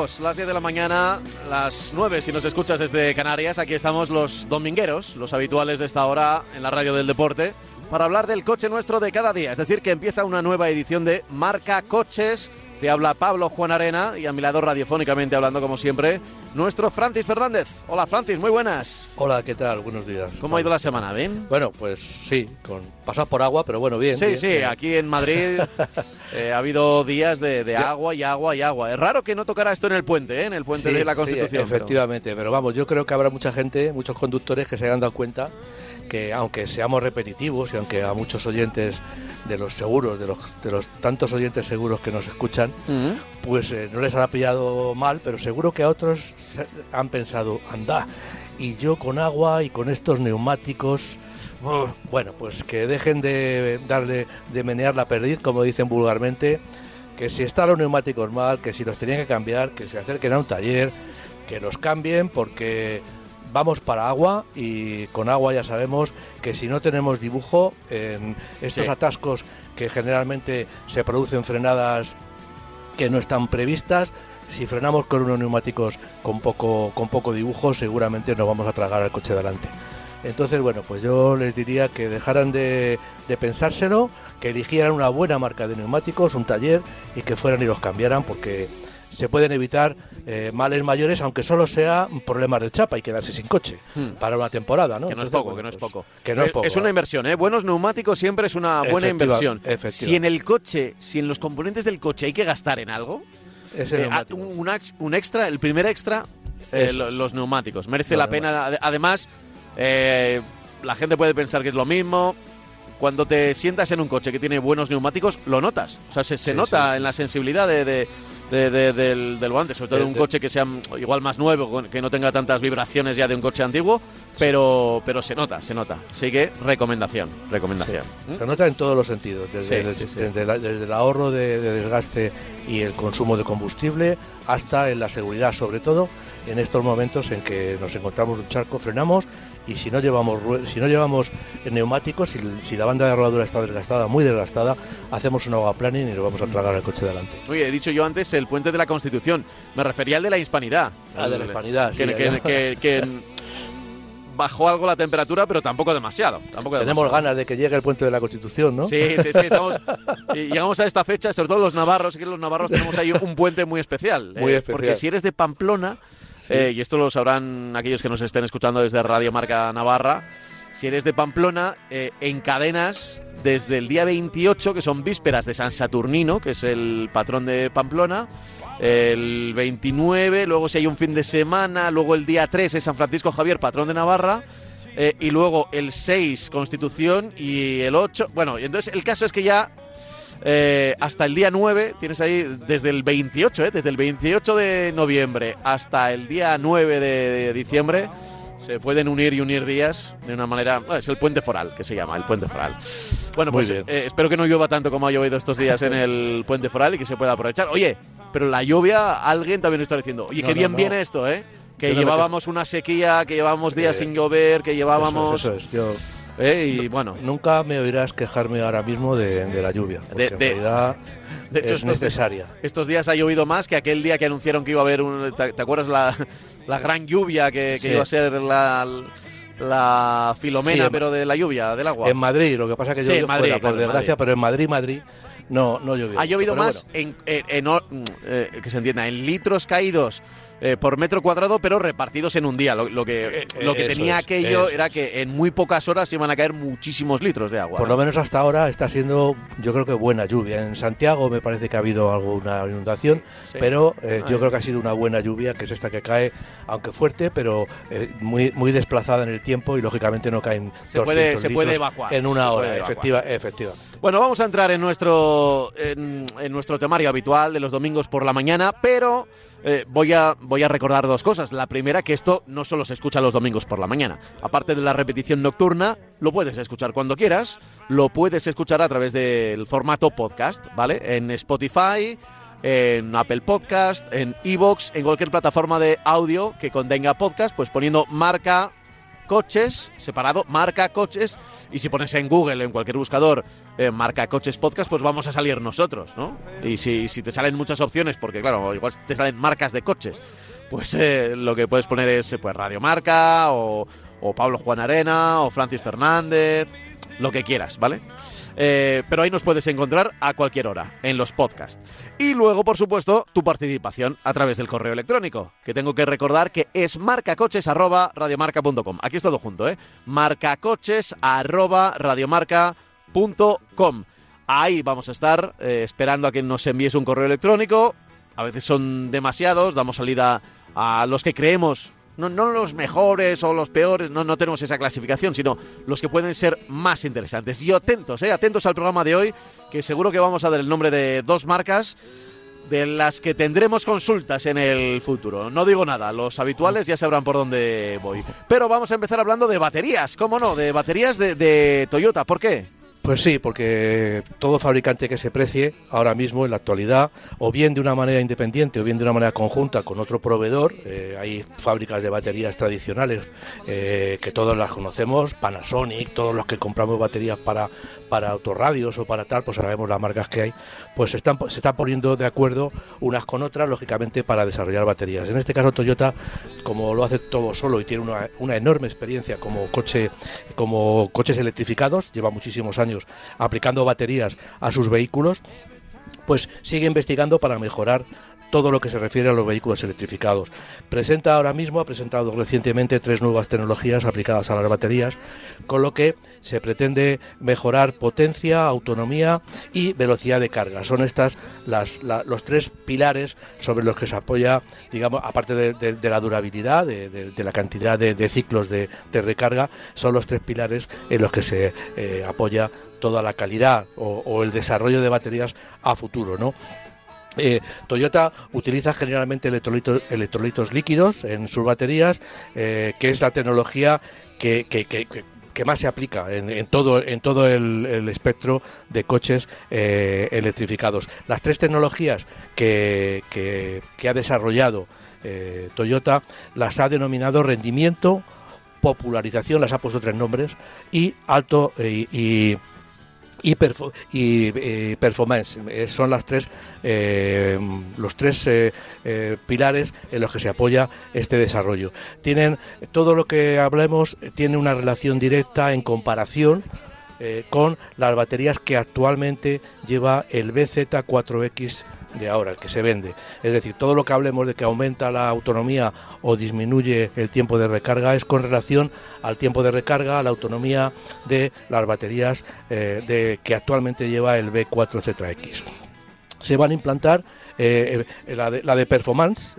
Las 10 de la mañana, las 9 si nos escuchas desde Canarias. Aquí estamos los domingueros, los habituales de esta hora en la radio del deporte, para hablar del coche nuestro de cada día. Es decir, que empieza una nueva edición de Marca Coches. Te habla Pablo Juan Arena y a mi lado radiofónicamente hablando como siempre, nuestro Francis Fernández. Hola Francis, muy buenas. Hola, ¿qué tal? Buenos días. ¿Cómo ha ido la semana? ¿Bien? Bueno, pues sí, con pasado por agua, pero bueno, bien. Sí, bien, sí, bien. aquí en Madrid eh, ha habido días de, de agua y agua y agua. Es raro que no tocara esto en el puente, ¿eh? en el puente Sí, de la sí, Constitución. pero- efectivamente, pero vamos, yo creo que habrá mucha gente, muchos conductores que se hayan dado cuenta que aunque seamos repetitivos y aunque a muchos oyentes de los seguros, de los, de los tantos oyentes seguros que nos escuchan, pues eh, no les habrá pillado mal, pero seguro que a otros han pensado, anda, y yo con agua y con estos neumáticos, bueno, pues que dejen de darle, de menear la perdiz, como dicen vulgarmente, que si están los neumáticos mal, que si los tenían que cambiar, que se acerquen a un taller, que los cambien, porque vamos para agua y con agua ya sabemos que si no tenemos dibujo en estos Sí. atascos que generalmente se producen frenadas que no están previstas. Si frenamos con unos neumáticos con poco, con poco dibujo, seguramente nos vamos a tragar al coche delante. Entonces, bueno, pues yo les diría que dejaran de, de pensárselo, que eligieran una buena marca de neumáticos, un taller, y que fueran y los cambiaran, porque se pueden evitar eh, males mayores, aunque solo sea problemas de chapa y quedarse sin coche Hmm. para una temporada, ¿no? Que no es Entonces, poco, bueno, que no es pues, poco. Que no es Eh, poco. Es una inversión, ¿eh? Buenos neumáticos siempre es una buena Efectiva- inversión. efectiva. Si en el coche, si en los componentes del coche hay que gastar en algo, Ese eh, neumático. un, un ex- un extra, el primer extra, eh, los neumáticos. Merece la pena. Ade- Además, eh, la gente puede pensar que es lo mismo. Cuando te sientas en un coche que tiene buenos neumáticos, lo notas. O sea, se, se Sí, nota sí. en la sensibilidad de, de- de- de- del, del volante, sobre todo De- en un coche que sea igual más nuevo, que no tenga tantas vibraciones ya de un coche antiguo, pero, pero se nota, se nota. Así que recomendación, recomendación. Sí, Se nota en todos los sentidos, desde, Sí, sí, desde la- desde el ahorro de, de desgaste y el consumo de combustible hasta en la seguridad, sobre todo en estos momentos en que nos encontramos en un charco, frenamos y si no llevamos si no llevamos neumáticos, si, si la banda de rodadura está desgastada, muy desgastada, hacemos un agua planning y nos vamos a tragar el coche delante. Oye, he dicho yo antes el puente de la Constitución. Me refería al de la Hispanidad. Ah, de la Hispanidad, sí, Que, que- que- que bajó algo la temperatura, pero tampoco demasiado. Tampoco Tenemos demasiado. ganas de que llegue el puente de la Constitución, ¿no? Sí, sí, sí, estamos, y llegamos a esta fecha, sobre todo los navarros, que los navarros tenemos ahí un puente muy especial. Muy eh, especial. Porque si eres de Pamplona, Eh, y esto lo sabrán aquellos que nos estén escuchando desde Radio Marca Navarra, si eres de Pamplona, eh, encadenas desde el día 28, que son vísperas de San Saturnino, que es el patrón de Pamplona, el 29, luego si hay un fin de semana, luego el día 3 es San Francisco Javier, patrón de Navarra, eh, y luego el 6 Constitución y el 8, bueno, y entonces el caso es que ya eh, hasta el día 9, tienes ahí desde el 28, eh, desde el 28 de noviembre hasta el día 9 de, de diciembre, se pueden unir y unir días de una manera. es el puente foral, que se llama, el puente foral. Bueno, pues eh, espero que no llueva tanto como ha llovido estos días en el puente foral y que se pueda aprovechar. Oye, pero la lluvia, alguien también está diciendo, oye, No, qué no, bien no. viene esto, ¿eh? Que llevábamos una sequía, que llevábamos días Eh, sin llover, que llevábamos. Eso es, eso es. Yo, eh, y bueno, Nunca me oirás quejarme ahora mismo de, de la lluvia, De- de- en realidad de hecho, es estos, necesaria. estos días ha llovido más que aquel día que anunciaron que iba a haber un. ¿Te, te acuerdas la, la gran lluvia que, que Sí. iba a ser la, la filomena, Sí, en- pero de la lluvia, del agua? En Madrid, lo que pasa es que Sí, llovió en Madrid, fuera, claro, por desgracia, Madrid. pero en Madrid, Madrid, no, no llovió. Ha llovido Pero más en, en- mm, eh, que se entienda, en litros caídos eh, por metro cuadrado, pero repartidos en un día. Lo, lo que, Eh, lo que eso tenía es, aquello era es. que en muy pocas horas iban a caer muchísimos litros de agua. Por ¿no? lo menos hasta ahora está siendo, yo creo que buena lluvia. En Santiago me parece que ha habido alguna inundación, Sí. pero eh, yo creo que ha sido una buena lluvia, que es esta que cae, aunque fuerte, pero eh, muy muy desplazada en el tiempo y lógicamente no caen Se puede- 200 se puede evacuar, en una hora, efectiva, efectivamente. Bueno, vamos a entrar en nuestro, en, nuestro temario habitual de los domingos por la mañana, pero eh, voy, a, voy a recordar dos cosas. La primera, que esto no solo se escucha los domingos por la mañana. Aparte de la repetición nocturna, lo puedes escuchar cuando quieras, lo puedes escuchar a través del formato podcast, ¿vale? En Spotify, en Apple Podcast, en Evox, en cualquier plataforma de audio que contenga podcast, pues poniendo marca coches, separado, marca coches, y si pones en Google, en cualquier buscador, eh, marca coches podcast, pues vamos a salir nosotros, ¿no? Y si, si, te salen muchas opciones, porque claro, igual te salen marcas de coches, pues eh, lo que puedes poner es pues Radio Marca, o, o Pablo Juan Arena, o Francis Fernández, lo que quieras, ¿vale? Eh, pero ahí nos puedes encontrar a cualquier hora, en los podcasts. Y luego, por supuesto, tu participación a través del correo electrónico, que tengo que recordar que es marcacoches.radiomarca.com. Aquí es todo junto, ¿eh? marcacoches.radiomarca.com. Ahí vamos a estar eh, esperando a que nos envíes un correo electrónico. A veces son demasiados, damos salida a los que creemos no, los mejores o los peores, no, no tenemos esa clasificación, sino los que pueden ser más interesantes. Y atentos, eh, atentos al programa de hoy, que seguro que vamos a dar el nombre de dos marcas de las que tendremos consultas en el futuro. No digo nada, los habituales ya sabrán por dónde voy. Pero vamos a empezar hablando de baterías, ¿cómo no? De baterías de, de Toyota, ¿por qué? Pues sí, porque todo fabricante que se precie ahora mismo en la actualidad, o bien de una manera independiente o bien de una manera conjunta con otro proveedor, eh, hay fábricas de baterías tradicionales eh, que todos las conocemos, Panasonic, todos los que compramos baterías para, para autorradios o para tal, pues sabemos las marcas que hay, pues están, se están poniendo de acuerdo unas con otras, lógicamente, para desarrollar baterías. En este caso Toyota, como lo hace todo solo y tiene una, una enorme experiencia como coche, como coches electrificados, lleva muchísimos años aplicando baterías a sus vehículos, pues sigue investigando para mejorar todo lo que se refiere a los vehículos electrificados. Presenta ahora mismo, ha presentado recientemente tres nuevas tecnologías aplicadas a las baterías, con lo que se pretende mejorar potencia, autonomía y velocidad de carga. Son estas las, los tres pilares sobre los que se apoya, digamos, aparte de, la durabilidad, de, la cantidad de, ciclos de, recarga, son los tres pilares en los que se eh, apoya toda la calidad o, o el desarrollo de baterías a futuro, ¿no? Eh, Toyota utiliza generalmente electrolitos, líquidos en sus baterías, eh, que es la tecnología que, más se aplica en, todo, en todo el, espectro de coches eh, electrificados. Las tres tecnologías que, ha desarrollado Toyota las ha denominado rendimiento, popularización, las ha puesto tres nombres, y alto y, y performance. Eh, son las tres, eh, los tres eh, pilares en los que se apoya este desarrollo. Tienen todo lo que hablemos tiene una relación directa en comparación con las baterías que actualmente lleva el BZ4X de ahora, el que se vende. Es decir, todo lo que hablemos de que aumenta la autonomía o disminuye el tiempo de recarga es con relación al tiempo de recarga, a la autonomía de las baterías eh, de, que actualmente lleva el B4ZX. Se van a implantar eh, eh, la, de, performance,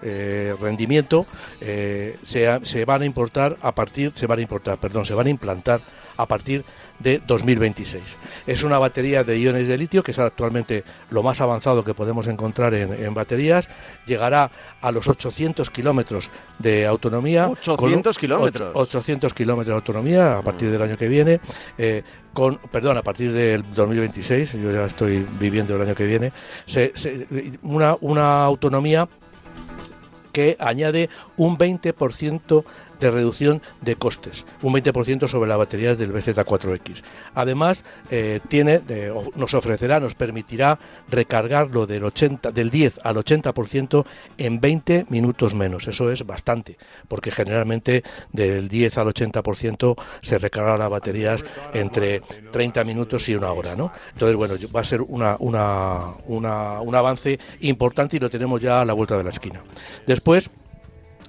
rendimiento, se, se, van a importar a partir, se van a importar, perdón, se van a implantar a partir de 2026. Es una batería de iones de litio, que es actualmente lo más avanzado que podemos encontrar en, baterías. Llegará a los 800 kilómetros de autonomía. 800 kilómetros. 800 kilómetros de autonomía a partir del año que viene. Eh, con, perdón, a partir del 2026, yo ya estoy viviendo el año que viene, una, una autonomía que añade un 20% de reducción de costes, un 20% sobre las baterías del BZ4X. Además, eh, tiene, nos ofrecerá, nos permitirá recargarlo del, 80, del 10 al 80% en 20 minutos menos. Eso es bastante, porque generalmente del 10 al 80% se recargan las baterías entre 30 minutos y una hora. ¿no? Entonces, bueno, va a ser una, una, un avance importante y lo tenemos ya a la vuelta de la esquina. Después,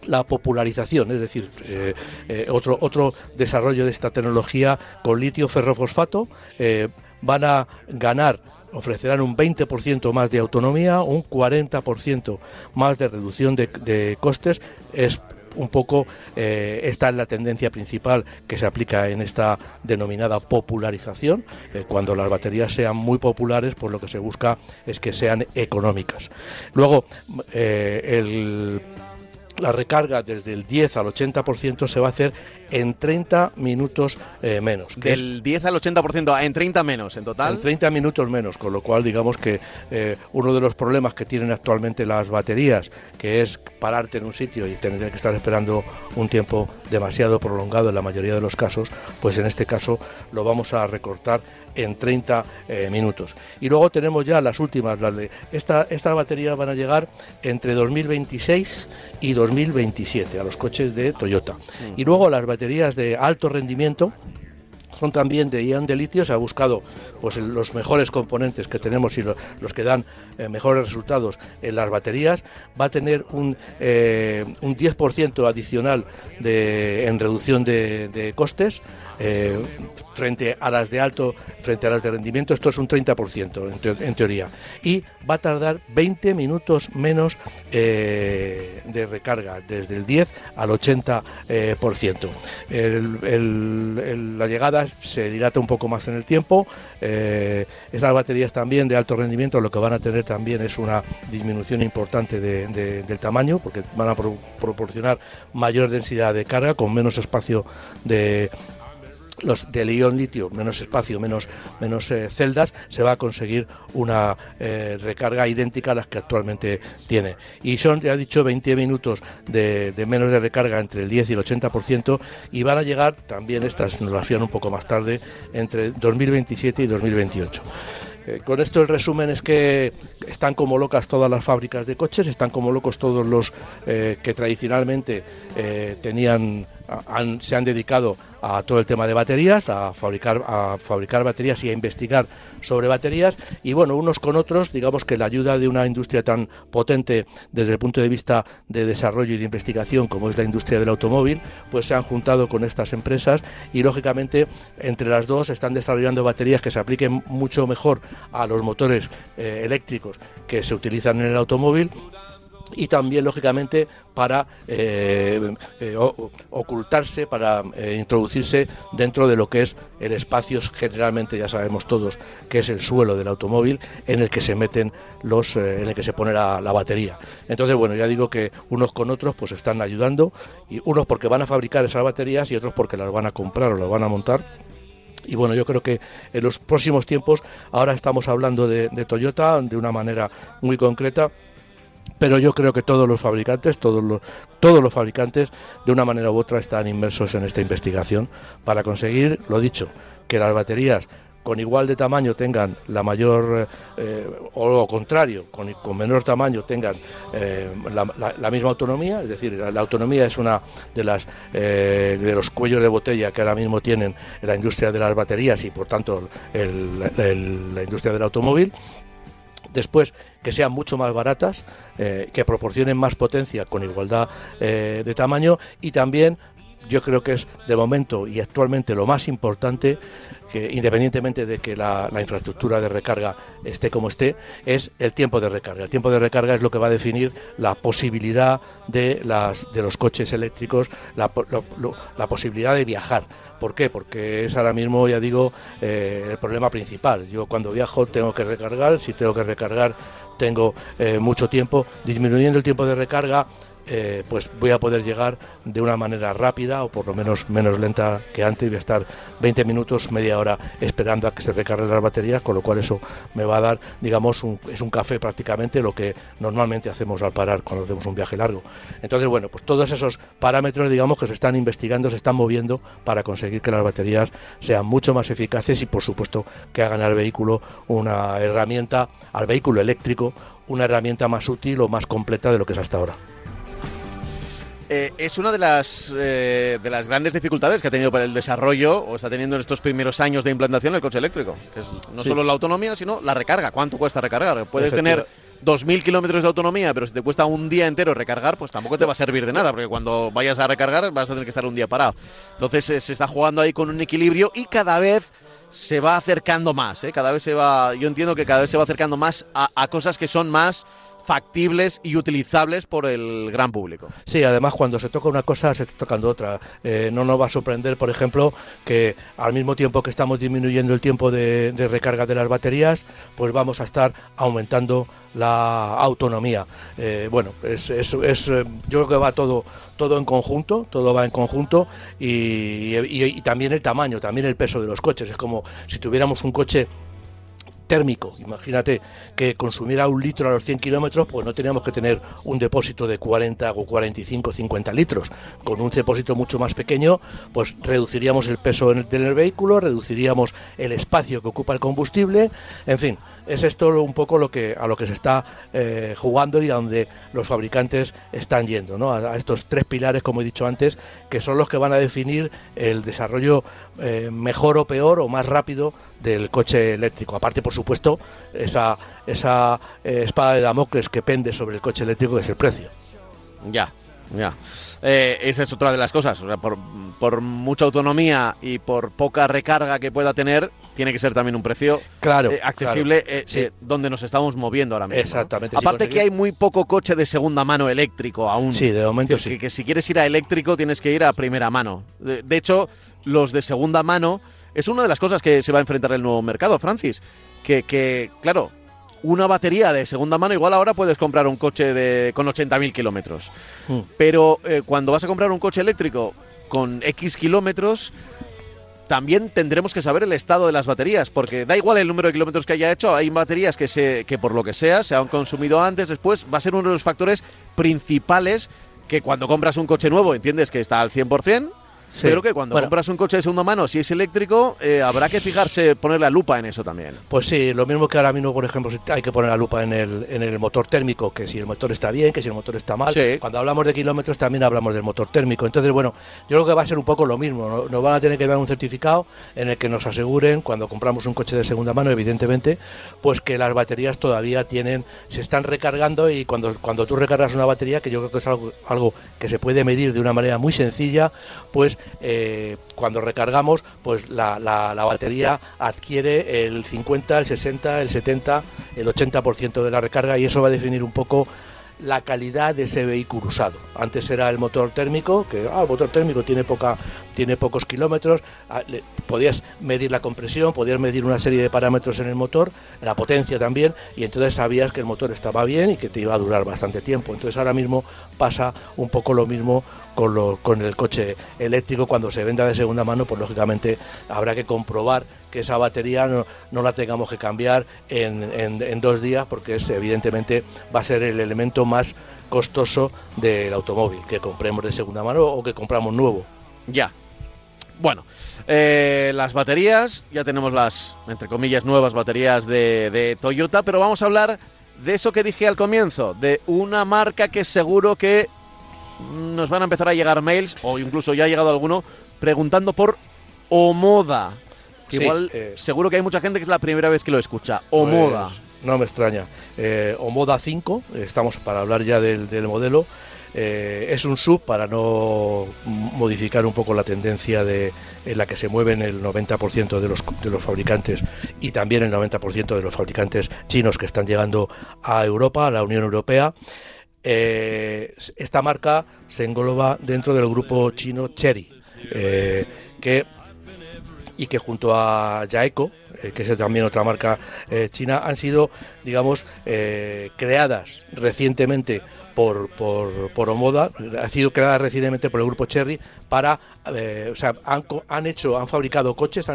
la popularización, es decir, eh, eh, otro, otro desarrollo de esta tecnología con litio ferrofosfato, eh, van a ganar ofrecerán un 20% más de autonomía, un 40% más de reducción de, costes, es un poco esta es la tendencia principal que se aplica en esta denominada popularización. Cuando las baterías sean muy populares, pues lo que se busca es que sean económicas. Luego, el la recarga desde el 10 al 80% se va a hacer en 30 minutos eh, menos. Del 10 al 80% en 30 menos en total. En 30 minutos menos, con lo cual digamos que eh, uno de los problemas que tienen actualmente las baterías, que es pararte en un sitio y tener que estar esperando un tiempo demasiado prolongado en la mayoría de los casos, pues en este caso lo vamos a recortar en 30 eh, minutos. Y luego tenemos ya las últimas, las de esta, estas baterías van a llegar entre 2026 y 2027 a los coches de Toyota. Mm. Y luego las baterías de alto rendimiento, son también de ion de litio, se ha buscado pues los mejores componentes que tenemos y los que dan eh, mejores resultados en las baterías, va a tener un, eh, un 10% adicional de, en reducción de, costes eh, frente a las de alto, frente a las de rendimiento, esto es un 30% en, teoría. Y va a tardar 20 minutos menos de recarga, desde el 10 al 80%. la llegada se dilata un poco más en el tiempo. Eh, estas baterías también de alto rendimiento lo que van a tener también es una disminución importante del tamaño, porque van a proporcionar mayor densidad de carga con menos espacio de, los de ion litio, menos espacio, menos, menos eh, celdas, se va a conseguir una eh, recarga idéntica a las que actualmente tiene. Y son, ya he dicho, 20 minutos de, menos de recarga entre el 10 y el 80% y van a llegar, también estas nos las fían un poco más tarde, entre 2027 y 2028. Eh, con esto el resumen es que están como locas todas las fábricas de coches, están como locos todos los que tradicionalmente tenían se han dedicado a todo el tema de baterías, a fabricar, a fabricar baterías y a investigar sobre baterías. Y bueno, unos con otros, digamos que la ayuda de una industria tan potente desde el punto de vista de desarrollo y de investigación como es la industria del automóvil, pues se han juntado con estas empresas y lógicamente entre las dos están desarrollando baterías que se apliquen mucho mejor a los motores eh, eléctricos que se utilizan en el automóvil y también lógicamente para eh, eh, ocultarse, para eh, introducirse dentro de lo que es el espacio, generalmente ya sabemos todos que es el suelo del automóvil en el que se meten los, en el que se pone la, batería. Entonces, bueno, ya digo que unos con otros pues están ayudando y unos porque van a fabricar esas baterías y otros porque las van a comprar o las van a montar y bueno, yo creo que en los próximos tiempos, ahora estamos hablando de Toyota de una manera muy concreta, pero yo creo que todos los fabricantes, todos los, todos los fabricantes, de una manera u otra están inmersos en esta investigación para conseguir, lo dicho, que las baterías con igual de tamaño tengan la mayor, eh, o lo contrario, con, con, menor tamaño tengan eh, la, misma autonomía, es decir, la, autonomía es una de las eh, de los cuellos de botella que ahora mismo tienen la industria de las baterías y por tanto la industria del automóvil Después, que sean mucho más baratas, eh, que proporcionen más potencia con igualdad eh, de tamaño y también yo creo que es de momento y actualmente lo más importante, que independientemente de que la, infraestructura de recarga esté como esté, es el tiempo de recarga. El tiempo de recarga es lo que va a definir la posibilidad de, las, de los coches eléctricos, la, posibilidad de viajar. ¿Por qué? Porque es ahora mismo, ya digo, eh, el problema principal. Yo cuando viajo tengo que recargar, si tengo que recargar tengo eh, mucho tiempo, disminuyendo el tiempo de recarga eh, pues voy a poder llegar de una manera rápida o por lo menos menos lenta que antes. Voy a estar 20 minutos, media hora esperando a que se recarguen las baterías, con lo cual eso me va a dar, digamos, es un café prácticamente lo que normalmente hacemos al parar cuando hacemos un viaje largo. Entonces, bueno, pues todos esos parámetros, digamos, que se están investigando, se están moviendo para conseguir que las baterías sean mucho más eficaces y, por supuesto, que hagan al vehículo una herramienta, al vehículo eléctrico, una herramienta más útil o más completa de lo que es hasta ahora. Eh, es una de las, eh, de las grandes dificultades que ha tenido para el desarrollo o está teniendo en estos primeros años de implantación el coche eléctrico. Que es no solo la autonomía, sino la recarga. ¿Cuánto cuesta recargar? Puedes tener 2.000 kilómetros de autonomía, pero si te cuesta un día entero recargar, pues tampoco te va a servir de nada, porque cuando vayas a recargar vas a tener que estar un día parado. Entonces eh, se está jugando ahí con un equilibrio y cada vez se va acercando más, cada vez se va, yo entiendo que cada vez se va acercando más a, a cosas que son más factibles y utilizables por el gran público. Sí, además cuando se toca una cosa se está tocando otra. Eh, no nos va a sorprender, por ejemplo, que al mismo tiempo que estamos disminuyendo el tiempo de, recarga de las baterías, pues vamos a estar aumentando la autonomía. Eh, bueno, es, es, eh, yo creo que va todo todo en conjunto, todo va en conjunto y, y también el tamaño, también el peso de los coches. Es como si tuviéramos un coche térmico. Imagínate que consumiera un litro a los 100 kilómetros, pues no teníamos que tener un depósito de 40 o 45, 50 litros. Con un depósito mucho más pequeño, pues reduciríamos el peso en el, vehículo, reduciríamos el espacio que ocupa el combustible, en fin, es esto un poco lo que a lo que se está eh, jugando y a donde los fabricantes están yendo, ¿no? A, estos tres pilares, como he dicho antes, que son los que van a definir el desarrollo eh, mejor o peor o más rápido del coche eléctrico. Aparte, por supuesto, esa, esa eh, espada de Damocles que pende sobre el coche eléctrico, que es el precio. Ya, ya. esa es otra de las cosas. por, por mucha autonomía y por poca recarga que pueda tener, tiene que ser también un precio claro, eh, accesible eh, eh, donde nos estamos moviendo ahora mismo. Exactamente. Aparte que hay muy poco coche de segunda mano eléctrico aún. Sí, de momento sí. Que, que, si quieres ir a eléctrico tienes que ir a primera mano. De, hecho, los de segunda mano es una de las cosas que se va a enfrentar el nuevo mercado, Francis. Que, que claro, una batería de segunda mano, igual ahora puedes comprar un coche de, con 80.000 kilómetros. Mm. Pero cuando vas a comprar un coche eléctrico con X kilómetros, también tendremos que saber el estado de las baterías, porque da igual el número de kilómetros que haya hecho, hay baterías que, se, que por lo que sea se han consumido antes, después, va a ser uno de los factores principales que cuando compras un coche nuevo entiendes que está al 100%, pero que cuando compras un coche de segunda mano, si es eléctrico, eh, habrá que fijarse, poner la lupa en eso también. Pues sí, lo mismo que ahora mismo, por ejemplo, hay que poner la lupa en el, en el motor térmico, que si el motor está bien, que si el motor está mal. Cuando hablamos de kilómetros también hablamos del motor térmico. Entonces, bueno, yo creo que va a ser un poco lo mismo. Nos van a tener que dar un certificado en el que nos aseguren, cuando compramos un coche de segunda mano, evidentemente, pues que las baterías todavía tienen, se están recargando y cuando, cuando tú recargas una batería, que yo creo que es algo, algo que se puede medir de una manera muy sencilla, pues eh, cuando recargamos, pues la, la, batería adquiere el 50, el 60, el 70, el 80% de la recarga y eso va a definir un poco la calidad de ese vehículo usado. Antes era el motor térmico, que ah, el motor térmico tiene poca, tiene pocos kilómetros, ah, podías medir la compresión, podías medir una serie de parámetros en el motor, la potencia también, y entonces sabías que el motor estaba bien y que te iba a durar bastante tiempo. Entonces ahora mismo pasa un poco lo mismo con, lo, con el coche eléctrico cuando se venda de segunda mano, pues lógicamente habrá que comprobar que esa batería no, la tengamos que cambiar en, dos días porque es, evidentemente va a ser el elemento más costoso del automóvil que compremos de segunda mano o que compramos nuevo. Ya. Bueno, eh, las baterías, ya tenemos las, entre comillas, nuevas baterías de, de Toyota, pero vamos a hablar de eso que dije al comienzo, de una marca que seguro que nos van a empezar a llegar mails, o incluso ya ha llegado alguno, preguntando por Omoda. igual, eh, seguro que hay mucha gente que es la primera vez que lo escucha. Omoda. Pues, no me extraña. Eh, Omoda 5, estamos para hablar ya del, modelo. Eh, es un sub para no modificar un poco la tendencia de, en la que se mueven el 90% de los, de los fabricantes y también el 90% de los fabricantes chinos que están llegando a Europa, a la Unión Europea. Eh, esta marca se engloba dentro del grupo chino Cherry, eh, que, y que junto a Jaeco, eh, que es también otra marca china, han sido, digamos, creadas recientemente por, por, por Omoda, ha sido creada recientemente por el grupo Cherry para, o sea, han, han, hecho, han fabricado coches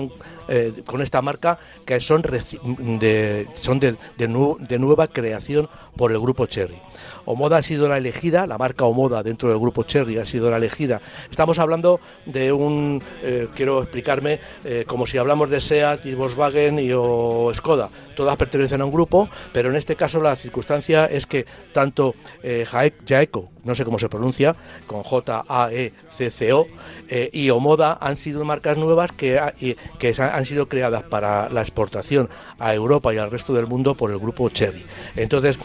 con esta marca que son de, son de, de, nueva creación por el grupo Cherry. Omoda ha sido la elegida, la marca Omoda dentro del grupo Cherry ha sido la elegida. Estamos hablando de un, eh, quiero explicarme, eh, como si hablamos de SEAT y Volkswagen y o Skoda. Todas pertenecen a un grupo, pero en este caso la circunstancia es que tanto eh, Jaeco, no sé cómo se pronuncia, con J-A-E-C-C-O, eh, y Omoda han sido marcas nuevas que, que han sido creadas para la exportación a Europa y al resto del mundo por el grupo Cherry. Entonces,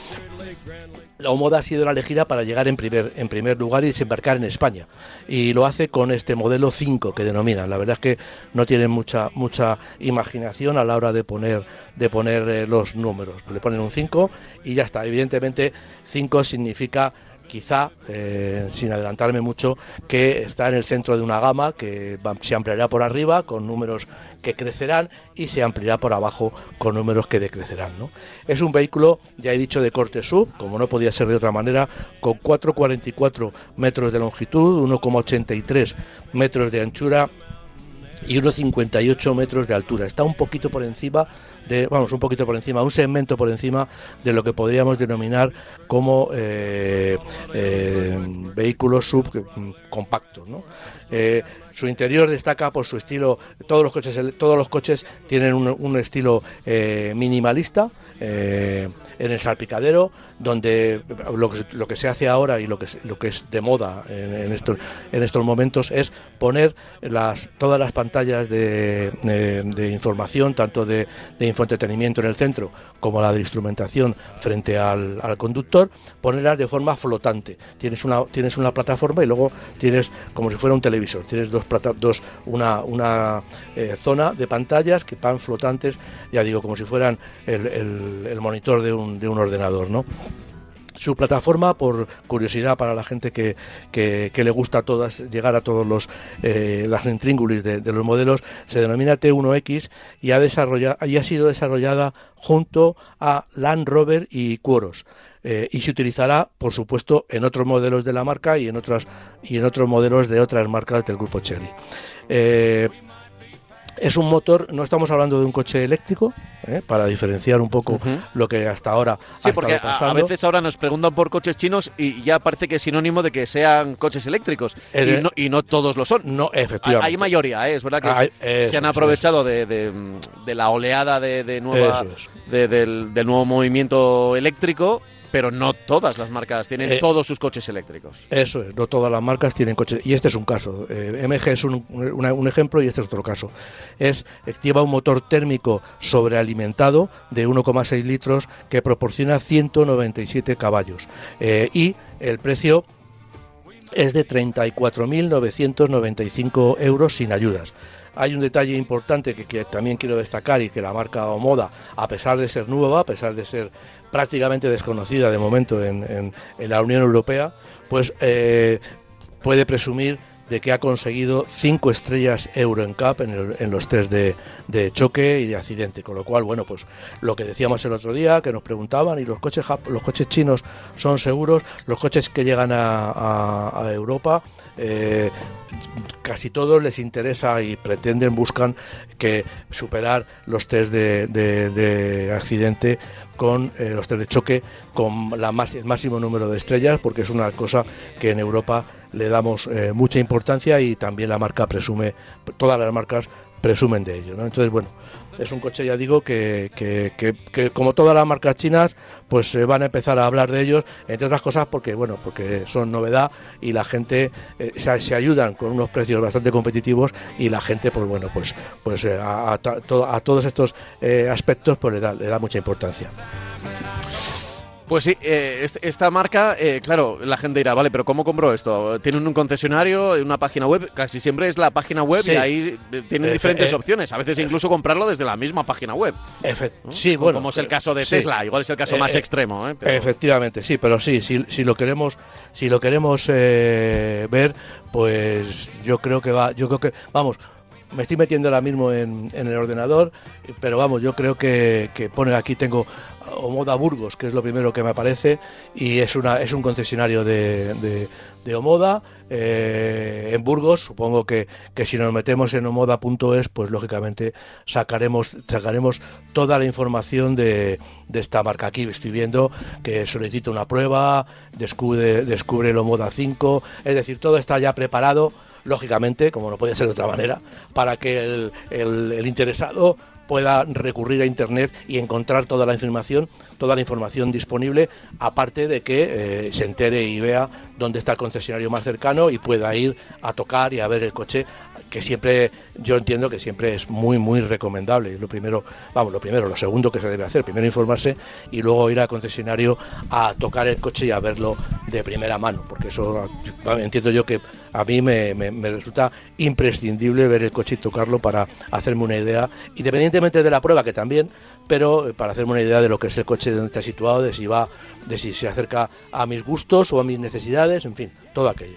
la Omoda ha sido la elegida para llegar en primer, en primer lugar y desembarcar en España. Y lo hace con este modelo 5 que denominan. La verdad es que no tienen mucha, mucha imaginación a la hora de poner, de poner eh, los números. Le ponen un 5 y ya está. Evidentemente 5 significa quizá, eh, sin adelantarme mucho, que está en el centro de una gama que se ampliará por arriba con números que crecerán y se ampliará por abajo con números que decrecerán. ¿no? Es un vehículo, ya he dicho, de corte sub, como no podía ser de otra manera, con 4,44 metros de longitud, 1,83 metros de anchura y unos 58 metros de altura. Está un poquito por encima de, vamos, un poquito por encima, un segmento por encima de lo que podríamos denominar como eh, eh, vehículos subcompactos. ¿no? Eh, su interior destaca por su estilo. Todos los coches, todos los coches tienen un, estilo minimalista en el salpicadero, donde lo que, lo que se hace ahora y lo que, lo que es de moda en, estos, en estos momentos es poner las, todas las pantallas de, de, información, tanto de, de, infoentretenimiento en el centro como la de instrumentación frente al, al, conductor, ponerlas de forma flotante. Tienes una, tienes una plataforma y luego tienes como si fuera un televisor, tienes dos, dos una, eh, zona de pantallas que van flotantes, ya digo, como si fueran el, monitor de un de ordenador, ¿no? su plataforma, por curiosidad para la gente que, le gusta todas, llegar a todos los eh, las intríngulis de, los modelos, se denomina T1X y ha, desarrollado, y ha sido desarrollada junto a Land Rover y Quoros. Eh, y se utilizará, por supuesto, en otros modelos de la marca y en otras y en otros modelos de otras marcas del grupo Cherry. Eh, es un motor, no estamos hablando de un coche eléctrico, ¿eh? para diferenciar un poco lo que hasta ahora sí, porque a, veces ahora nos preguntan por coches chinos y ya parece que es sinónimo de que sean coches eléctricos y, no, todos lo son. No, efectivamente. Hay, mayoría, ¿eh? es verdad que se han aprovechado de, la oleada de, nueva, del, del nuevo movimiento eléctrico pero no todas las marcas tienen eh, todos sus coches eléctricos. Eso es, no todas las marcas tienen coches. Y este es un caso. Eh, MG es un, un, ejemplo y este es otro caso. Es, lleva un motor térmico sobrealimentado de 1,6 litros que proporciona 197 caballos. Eh, y el precio es de 34.995 euros sin ayudas. Hay un detalle importante que, también quiero destacar y que la marca Omoda, a pesar de ser nueva, a pesar de ser prácticamente desconocida de momento en, la Unión Europea, pues eh, puede presumir de que ha conseguido cinco estrellas Euro NCAP en, en los test de, choque y de accidente. Con lo cual, bueno, pues lo que decíamos el otro día, que nos preguntaban, ¿y los coches, los coches chinos son seguros? Los coches que llegan a, Europa, eh, casi todos les interesa y pretenden, buscan que superar los test de, accidente con eh, los test de choque con el máximo número de estrellas, porque es una cosa que en Europa le damos eh, mucha importancia y también la marca presume, todas las marcas presumen de ello. ¿no? Entonces, bueno, es un coche, ya digo, que, que, como todas las marcas chinas, pues se van a empezar a hablar de ellos, entre otras cosas porque, bueno, porque son novedad y la gente eh, se, ayudan con unos precios bastante competitivos y la gente, pues bueno, pues, pues eh, a, todos estos aspectos pues le da, le da mucha importancia. Pues sí, eh, esta marca, eh, claro, la gente dirá, vale, pero ¿cómo compró esto? ¿Tienen un concesionario, una página web? Casi siempre es la página web y ahí eh, tienen diferentes opciones. A veces incluso comprarlo desde la misma página web. Sí, bueno. Como es el caso de Tesla, igual es el caso más extremo. Efectivamente, sí, pero sí, si, si lo queremos, si lo queremos ver, pues yo creo que va, yo creo que, vamos, me estoy metiendo ahora mismo en, el ordenador, pero vamos, yo creo que, que pone aquí tengo Omoda Burgos, que es lo primero que me aparece, y es una es un concesionario de, de, Omoda eh, en Burgos. Supongo que, que, si nos metemos en omoda.es, pues lógicamente sacaremos sacaremos toda la información de, de, esta marca. Aquí estoy viendo que solicita una prueba, descubre, descubre el Omoda 5, es decir, todo está ya preparado lógicamente, como no puede ser de otra manera, para que el, el interesado pueda recurrir a internet y encontrar toda la información, toda la información disponible, aparte de que eh, se entere y vea dónde está el concesionario más cercano y pueda ir a tocar y a ver el coche que siempre yo entiendo que siempre es muy muy recomendable. Es lo primero vamos lo primero lo segundo que se debe hacer primero informarse y luego ir al concesionario a tocar el coche y a verlo de primera mano porque eso entiendo yo que a mí me, me resulta imprescindible ver el coche y tocarlo para hacerme una idea independientemente de la prueba que también pero eh, para hacerme una idea de lo que es el coche donde está situado, de si va, de si se acerca a mis gustos o a mis necesidades, en fin, todo aquello.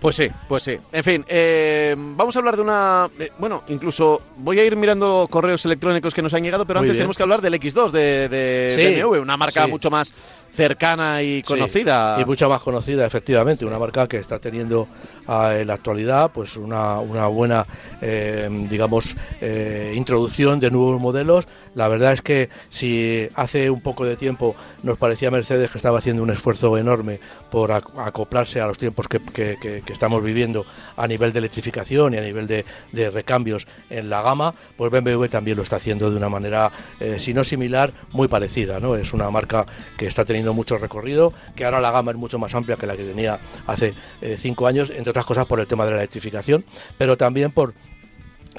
Pues sí, pues sí. En fin, eh, vamos a hablar de una. Eh, bueno, incluso voy a ir mirando correos electrónicos que nos han llegado, pero antes tenemos que hablar del X2 de, de BMW, una marca mucho más cercana y conocida. y mucho más conocida, efectivamente, una marca que está teniendo en la actualidad pues una, una buena, eh, digamos, eh, introducción de nuevos modelos. La verdad es que si hace un poco de tiempo nos parecía Mercedes que estaba haciendo un esfuerzo enorme por acoplarse a los tiempos que, que, estamos viviendo a nivel de electrificación y a nivel de, recambios en la gama, pues BMW también lo está haciendo de una manera, eh, si no similar, muy parecida. ¿no? Es una marca que está teniendo mucho recorrido, que ahora la gama es mucho más amplia que la que tenía hace cinco años, entre otras cosas por el tema de la electrificación, pero también por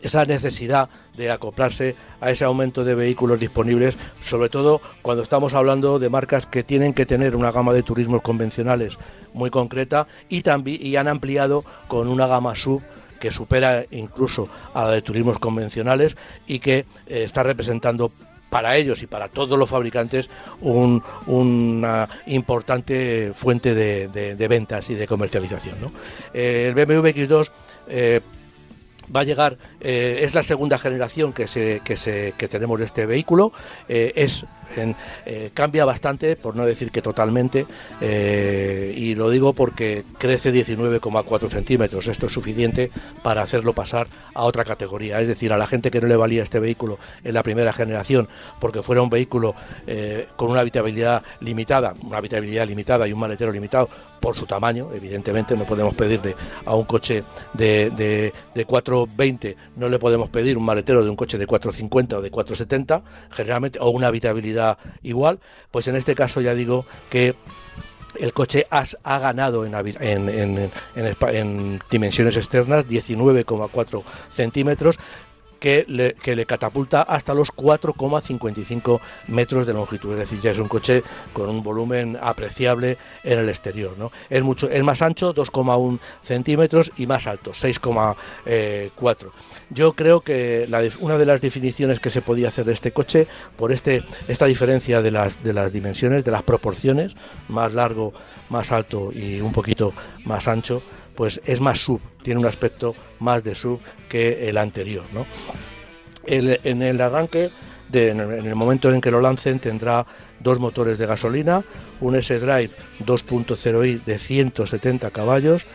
esa necesidad de acoplarse a ese aumento de vehículos disponibles, sobre todo cuando estamos hablando de marcas que tienen que tener una gama de turismos convencionales muy concreta y también y han ampliado con una gama sub que supera incluso a la de turismos convencionales y que eh, está representando para ellos y para todos los fabricantes una importante fuente de, ventas y de comercialización. Eh, el BMW X2 eh, va a llegar, eh, es la segunda generación que, se, que, se, que tenemos de este vehículo, es eh, cambia bastante, por no decir que totalmente, eh, y lo digo porque crece 19,4 centímetros. Esto es suficiente para hacerlo pasar a otra categoría. Es decir, a la gente que no le valía este vehículo en la primera generación, porque fuera un vehículo eh, con una habitabilidad limitada, una habitabilidad limitada y un maletero limitado por su tamaño, evidentemente no podemos pedirle a un coche de, de, de 420, no le podemos pedir un maletero de un coche de 450 o de 470, generalmente, o una habitabilidad igual, pues en este caso ya digo que el coche ha ganado en, en, en dimensiones externas 19,4 centímetros que le, catapulta hasta los 4,55 metros de longitud. Es decir, ya es un coche con un volumen apreciable en el exterior. Es, mucho, es más ancho, 2,1 centímetros, y más alto, 6,4. Yo creo que una de las definiciones que se podía hacer de este coche, por este, esta diferencia de las, de las dimensiones, de las proporciones, más largo, más alto y un poquito más ancho, pues es más sub, tiene un aspecto más de sub que el anterior. ¿no? en el arranque, en el momento en que lo lancen, tendrá dos motores de gasolina, un S-Drive 2.0i de 170 caballos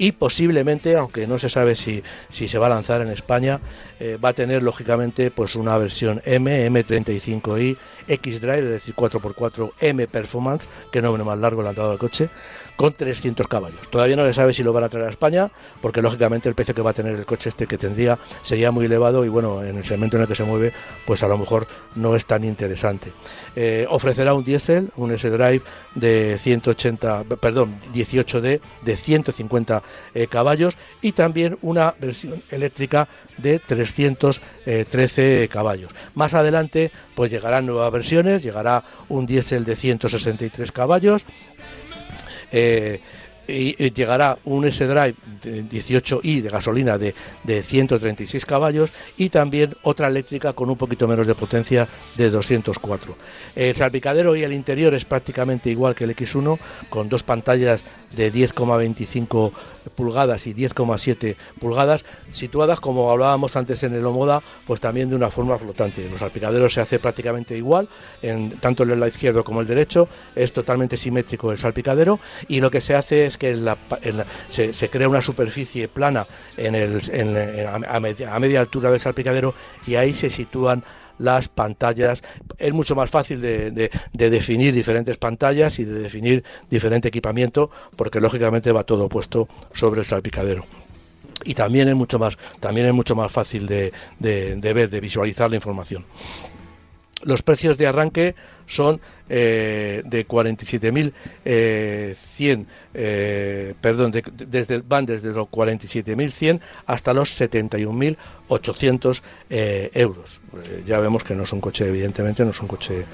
y posiblemente, aunque no se sabe si, si se va a lanzar en España, eh, va a tener lógicamente pues una versión M, M35i, X-Drive, es decir, 4x4 M Performance, que nombre más largo lanzado del coche, con 300 caballos. Todavía no se sabe si lo van a traer a España, porque lógicamente el precio que va a tener el coche este que tendría sería muy elevado y bueno, en el segmento en el que se mueve, pues a lo mejor no es tan interesante. Eh, ofrecerá un diésel, un S-Drive de 180, perdón, 18D de 150 eh, caballos y también una versión eléctrica de 313 eh, caballos. Más adelante, pues llegarán nuevas versiones, llegará un diésel de 163 caballos eh, y, llegará un S-Drive 18i de gasolina de, de, 136 caballos y también otra eléctrica con un poquito menos de potencia de 204. El salpicadero y el interior es prácticamente igual que el X1 con dos pantallas de 10,25 pulgadas y 10,7 pulgadas situadas como hablábamos antes en el Omoda pues también de una forma flotante. Los salpicaderos se hace prácticamente igual en tanto el lado izquierdo como el derecho es totalmente simétrico el salpicadero y lo que se hace es que se, crea una superficie plana en el, a, media, altura del salpicadero y ahí se sitúan las pantallas. Es mucho más fácil de, definir diferentes pantallas y de definir diferente equipamiento porque lógicamente va todo puesto sobre el salpicadero. y también es mucho más también es mucho más fácil de, de ver de visualizar la información los precios de arranque son eh, de 47.100, eh, eh, perdón, desde, van desde los 47.100 hasta los 71.800 eh, euros. ya vemos que no es un coche, evidentemente, no es un coche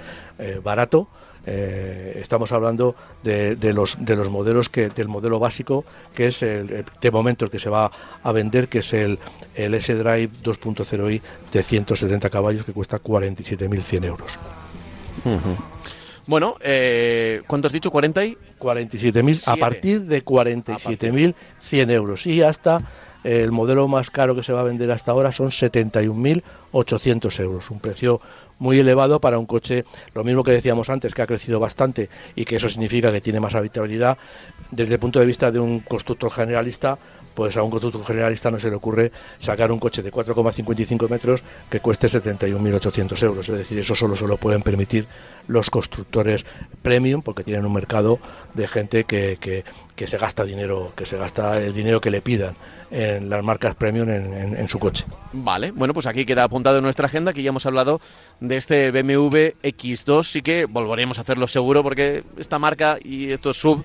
barato, eh, estamos hablando de, los, de los modelos que del modelo básico que es el, de momento el que se va a vender que es el, el S-Drive 2.0i de 170 caballos que cuesta 47.100 euros. Bueno, eh, ¿cuánto has dicho? ¿40 y? 47.000 a partir de 47.100 euros y hasta el modelo más caro que se va a vender hasta ahora son 71.800 euros, un precio muy elevado para un coche, lo mismo que decíamos antes, que ha crecido bastante y que eso significa que tiene más habitabilidad, desde el punto de vista de un constructor generalista, pues a un constructor generalista no se le ocurre sacar un coche de 4,55 metros que cueste 71.800 euros. Es decir, eso solo se lo pueden permitir los constructores premium porque tienen un mercado de gente que, que, que se gasta dinero, que se gasta el dinero que le pidan en las marcas premium en, su coche. Vale, bueno, pues aquí queda apuntado en nuestra agenda que ya hemos hablado de este BMW X2, sí que volveremos a hacerlo seguro porque esta marca y estos sub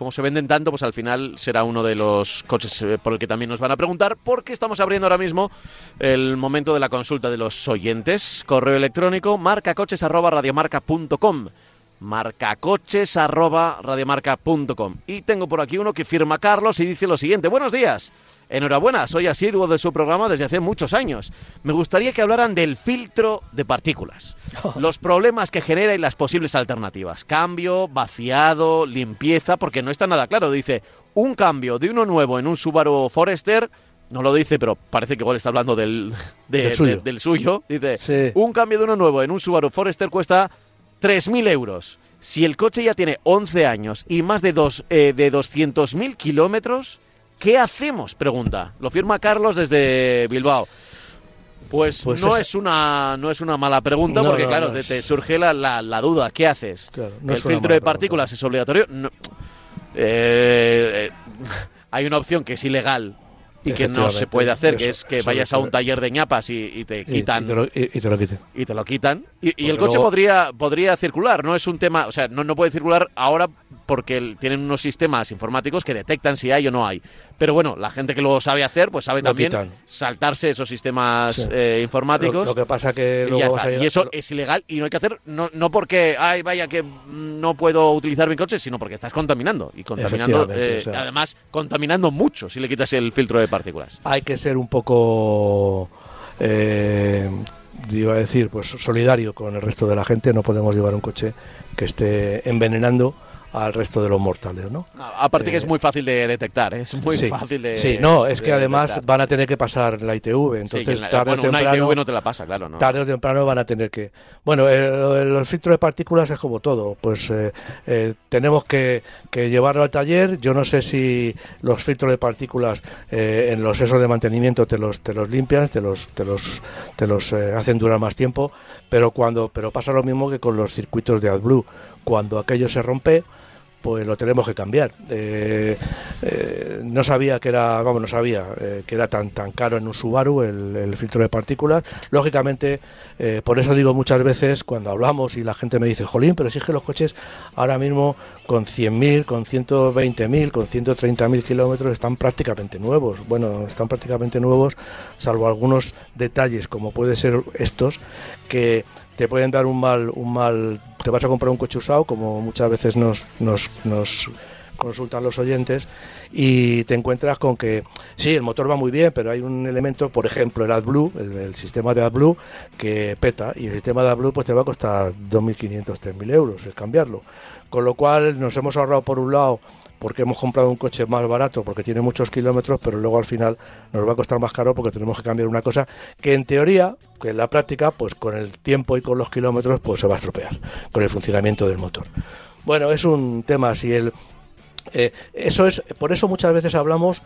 como se venden tanto, pues al final será uno de los coches eh, por el que también nos van a preguntar, porque estamos abriendo ahora mismo el momento de la consulta de los oyentes. Correo electrónico marcacoches@radiomarca.com marcacoches@radiomarca.com. Y tengo por aquí uno que firma Carlos y dice lo siguiente: Buenos días. Enhorabuena, soy asiduo de su programa desde hace muchos años. Me gustaría que hablaran del filtro de partículas, los problemas que genera y las posibles alternativas. Cambio, vaciado, limpieza, porque no está nada claro. Dice, un cambio de uno nuevo en un Subaru Forester, no lo dice, pero parece que igual está hablando del, suyo. Dice, un cambio de uno nuevo en un Subaru Forester cuesta 3.000 euros. Si el coche ya tiene 11 años y más de, dos, eh, de 200.000 kilómetros ¿Qué hacemos? Pregunta. Lo firma Carlos desde Bilbao. Pues, pues no, es una, no es una mala pregunta, porque claro, te, surge la, la, duda. ¿Qué haces? ¿El filtro de partículas es obligatorio? No. Eh, eh, hay una opción que es ilegal y que no se puede hacer, que es que vayas a un taller de ñapas y, te quitan. Y, te, lo, quiten. Y te lo quitan. Y, el coche podría, podría circular, no es un tema, o sea, no, no puede circular ahora porque tienen unos sistemas informáticos que detectan si hay o no hay. Pero bueno, la gente que lo sabe hacer, pues sabe también saltarse esos sistemas eh, informáticos. Lo, que pasa que y, eso es ilegal y no hay que hacer, no, no porque, ay, vaya, que no puedo utilizar mi coche, sino porque estás contaminando. Y contaminando, eh, además, contaminando mucho si le quitas el filtro de partículas. Hay que ser un poco... Eh, iba a decir, pues solidario con el resto de la gente, no podemos llevar un coche que esté envenenando al resto de los mortales, ¿no? aparte que es eh, muy fácil de detectar, ¿eh? es muy fácil de Sí, no, es que además van a tener que pasar la ITV, entonces tarde o temprano... Una ITV no te la pasa, claro, ¿no? Tarde o temprano van a tener que... Bueno, el, el filtro de partículas es como todo, pues eh, tenemos que, llevarlo al taller, yo no sé si los filtros de partículas en los sesos de mantenimiento te los, te los limpian, te los, te los, te los hacen durar más tiempo, pero, cuando, pero pasa lo mismo que con los circuitos de AdBlue, cuando aquello se rompe pues lo tenemos que cambiar. Eh, eh, no sabía que era, vamos, no sabía eh, que era tan tan caro en un Subaru el, filtro de partículas. Lógicamente, por eso digo muchas veces cuando hablamos y la gente me dice, jolín, pero si es que los coches ahora mismo con 100.000, con 120.000, con 130.000 kilómetros están prácticamente nuevos. Bueno, están prácticamente nuevos, salvo algunos detalles como puede ser estos que te pueden dar un mal, un mal, te vas a comprar un coche usado, como muchas veces nos, nos, nos consultan los oyentes, y te encuentras con que sí, el motor va muy bien, pero hay un elemento, por ejemplo, el AdBlue, el, sistema de AdBlue, que peta, y el sistema de AdBlue pues te va a costar 2.500, 3.000 euros el cambiarlo. Con lo cual nos hemos ahorrado por un lado porque hemos comprado un coche más barato, porque tiene muchos kilómetros, pero luego al final nos va a costar más caro porque tenemos que cambiar una cosa que en teoría, que en la práctica, pues con el tiempo y con los kilómetros, pues se va a estropear con el funcionamiento del motor. Bueno, es un tema así. El, eh, eso es, por eso muchas veces hablamos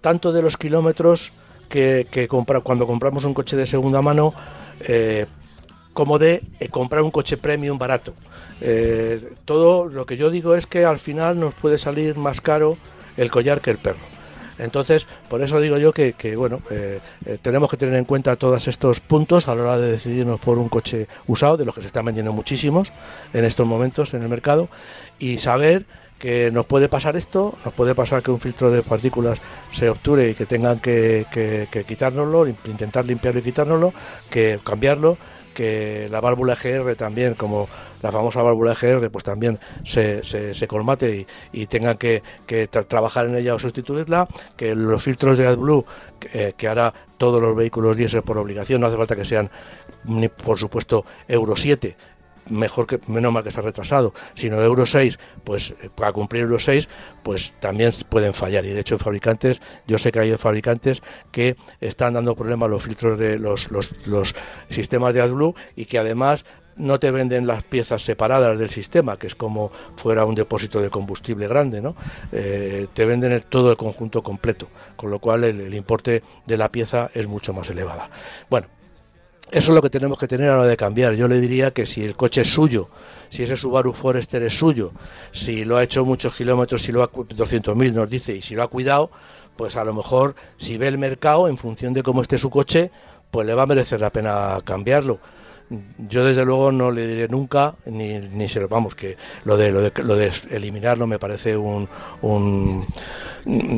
tanto de los kilómetros que, compra, cuando compramos un coche de segunda mano, eh, como de eh, comprar un coche premium barato. Eh, todo lo que yo digo es que al final nos puede salir más caro el collar que el perro. Entonces, por eso digo yo que, bueno, eh, eh, tenemos que tener en cuenta todos estos puntos a la hora de decidirnos por un coche usado, de los que se están vendiendo muchísimos en estos momentos en el mercado, y saber que nos puede pasar esto, nos puede pasar que un filtro de partículas se obture y que tengan que, que, que quitárnoslo, intentar limpiarlo y quitárnoslo, que cambiarlo, que la válvula GR también, como la famosa válvula GR, pues también se, se, colmate y, y tengan que, que tra- trabajar en ella o sustituirla, que los filtros de AdBlue, que, eh, que hará todos los vehículos diésel por obligación, no hace falta que sean, ni por supuesto, Euro 7, mejor que menos mal que está retrasado, sino Euro 6, pues eh, para cumplir Euro 6, pues también pueden fallar. Y de hecho, fabricantes, yo sé que hay fabricantes que están dando problemas los filtros de los, los, los sistemas de AdBlue y que además no te venden las piezas separadas del sistema, que es como fuera un depósito de combustible grande, ¿no? Eh, te venden el- todo el conjunto completo, con lo cual el, el importe de la pieza es mucho más elevada. Bueno, eso es lo que tenemos que tener a la hora de cambiar. Yo le diría que si el coche es suyo, si ese Subaru Forester es suyo, si lo ha hecho muchos kilómetros, si lo ha cu- 200.000 nos dice, y si lo ha cuidado, pues a lo mejor si ve el mercado en función de cómo esté su coche, pues le va a merecer la pena cambiarlo. Yo desde luego no le diré nunca, ni, ni se lo vamos, que lo de, lo de, lo de eliminarlo me parece un, un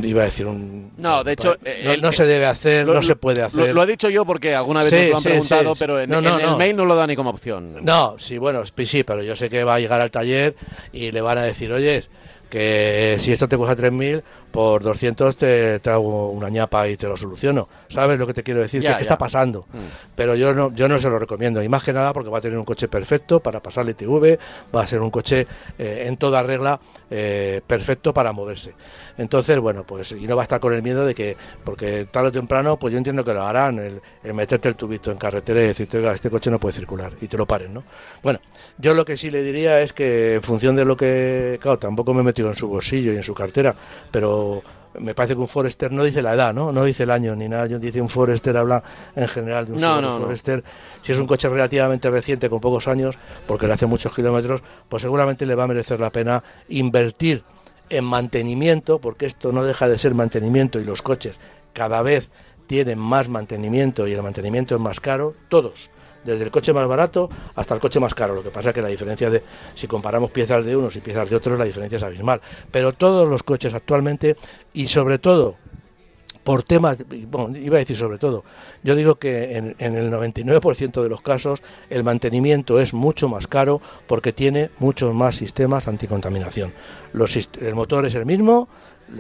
iba a decir un No, de hecho, no, el- no se debe hacer, Lo- no se puede hacer. lo he dicho yo porque alguna vez Sí, nos lo han sí, preguntado, sí, pero en, no, no, en el mail no lo da ni como opción. No, sí, bueno, sí, pero yo sé que va a llegar al taller y le van a decir, oye, que si esto te cuesta 3.000, por 200 te, hago una ñapa y te lo soluciono. ¿Sabes lo que te quiero decir? Ya, que es que está pasando. Mm. Pero yo no, yo no se lo recomiendo. Y más que nada porque va a tener un coche perfecto para pasar la ITV, va a ser un coche eh, en toda regla eh, perfecto para moverse. Entonces, bueno, pues y no va a estar con el miedo de que, porque tarde o temprano, pues yo entiendo que lo harán, el, el meterte el tubito en carretera y decirte, oiga, este coche no puede circular y te lo paren, ¿no? Bueno, yo lo que sí le diría es que en función de lo que, claro, tampoco me he metido en su bolsillo y en su cartera, pero me parece que un Forester no dice la edad, ¿no? No dice el año ni nada. Yo dice un Forester habla en general de un No, no, no. Forester. Si es un coche relativamente reciente con pocos años, porque le hace muchos kilómetros, pues seguramente le va a merecer la pena invertir en mantenimiento, porque esto no deja de ser mantenimiento y los coches cada vez tienen más mantenimiento y el mantenimiento es más caro, todos desde el coche más barato hasta el coche más caro. Lo que pasa es que la diferencia de, si comparamos piezas de unos y piezas de otros, la diferencia es abismal. Pero todos los coches actualmente, y sobre todo por temas, bueno, iba a decir sobre todo, yo digo que en, el 99% de los casos el mantenimiento es mucho más caro porque tiene muchos más sistemas anticontaminación. Los el motor es el mismo,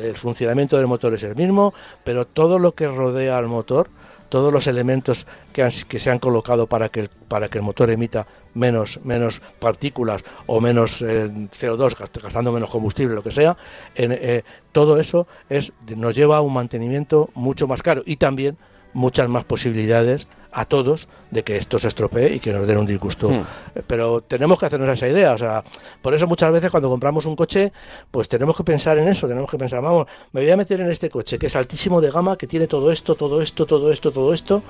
el funcionamiento del motor es el mismo, pero todo lo que rodea al motor, todos los elementos que, han- que se han colocado para que el, para que el motor emita menos, menos partículas o menos eh, CO2, gast- gastando menos combustible, lo que sea, eh, todo eso es, nos lleva a un mantenimiento mucho más caro y también muchas más posibilidades a todos de que esto se estropee y que nos den un disgusto. Hmm. Pero tenemos que hacernos esa idea, o sea, por eso muchas veces cuando compramos un coche, pues tenemos que pensar en eso, tenemos que pensar, vamos, me voy a meter en este coche que es altísimo de gama, que tiene todo esto, todo esto, todo esto, todo esto,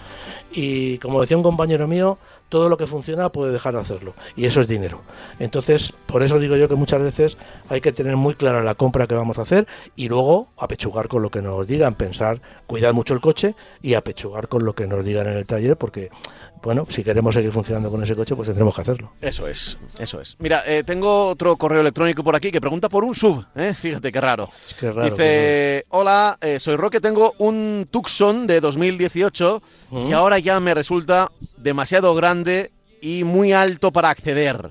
y como decía un compañero mío, todo lo que funciona puede dejar de hacerlo, y eso es dinero. Entonces, por eso digo yo que muchas veces hay que tener muy clara la compra que vamos a hacer y luego apechugar con lo que nos digan, pensar, cuidar mucho el coche y apechugar con lo que nos digan en el taller, porque, bueno, si queremos seguir funcionando con ese coche, pues tendremos que hacerlo. Eso es, eso es. Mira, eh, tengo otro correo electrónico por aquí que pregunta por un sub, ¿eh? Fíjate qué raro. Es que raro, Dice, hola, eh, soy Roque, tengo un Tucson de 2018 y ahora ya me resulta demasiado grande y muy alto para acceder.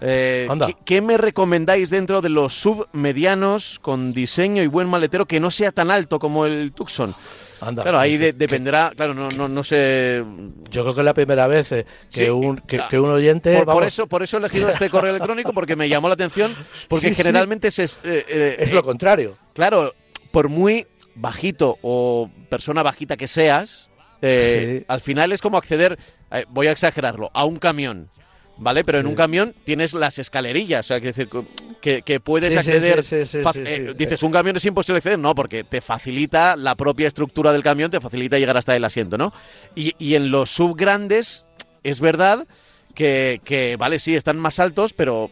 Eh. ¿qué, qué me recomendáis dentro de los submedianos con diseño y buen maletero que no sea tan alto como el Tucson? Anda, Claro, ahí de- dependerá, claro, no, no, no sé. Yo creo que es la primera vez eh, que, Sí, un, que, ah, que un oyente... Por, por eso, por eso he elegido este correo electrónico porque me llamó la atención, porque Sí, generalmente es, eh, eh, es lo contrario. Claro, por muy bajito o persona bajita que seas, al final es como acceder, voy a exagerarlo, a un camión. ¿Vale? Pero en un camión tienes las escalerillas, o sea, que decir que, que puedes Sí, acceder. sí, eh, dices, un camión es imposible acceder, no, porque te facilita la propia estructura del camión, te facilita llegar hasta el asiento, ¿no? Y, y en los subgrandes, es verdad que, que, vale, sí, están más altos, pero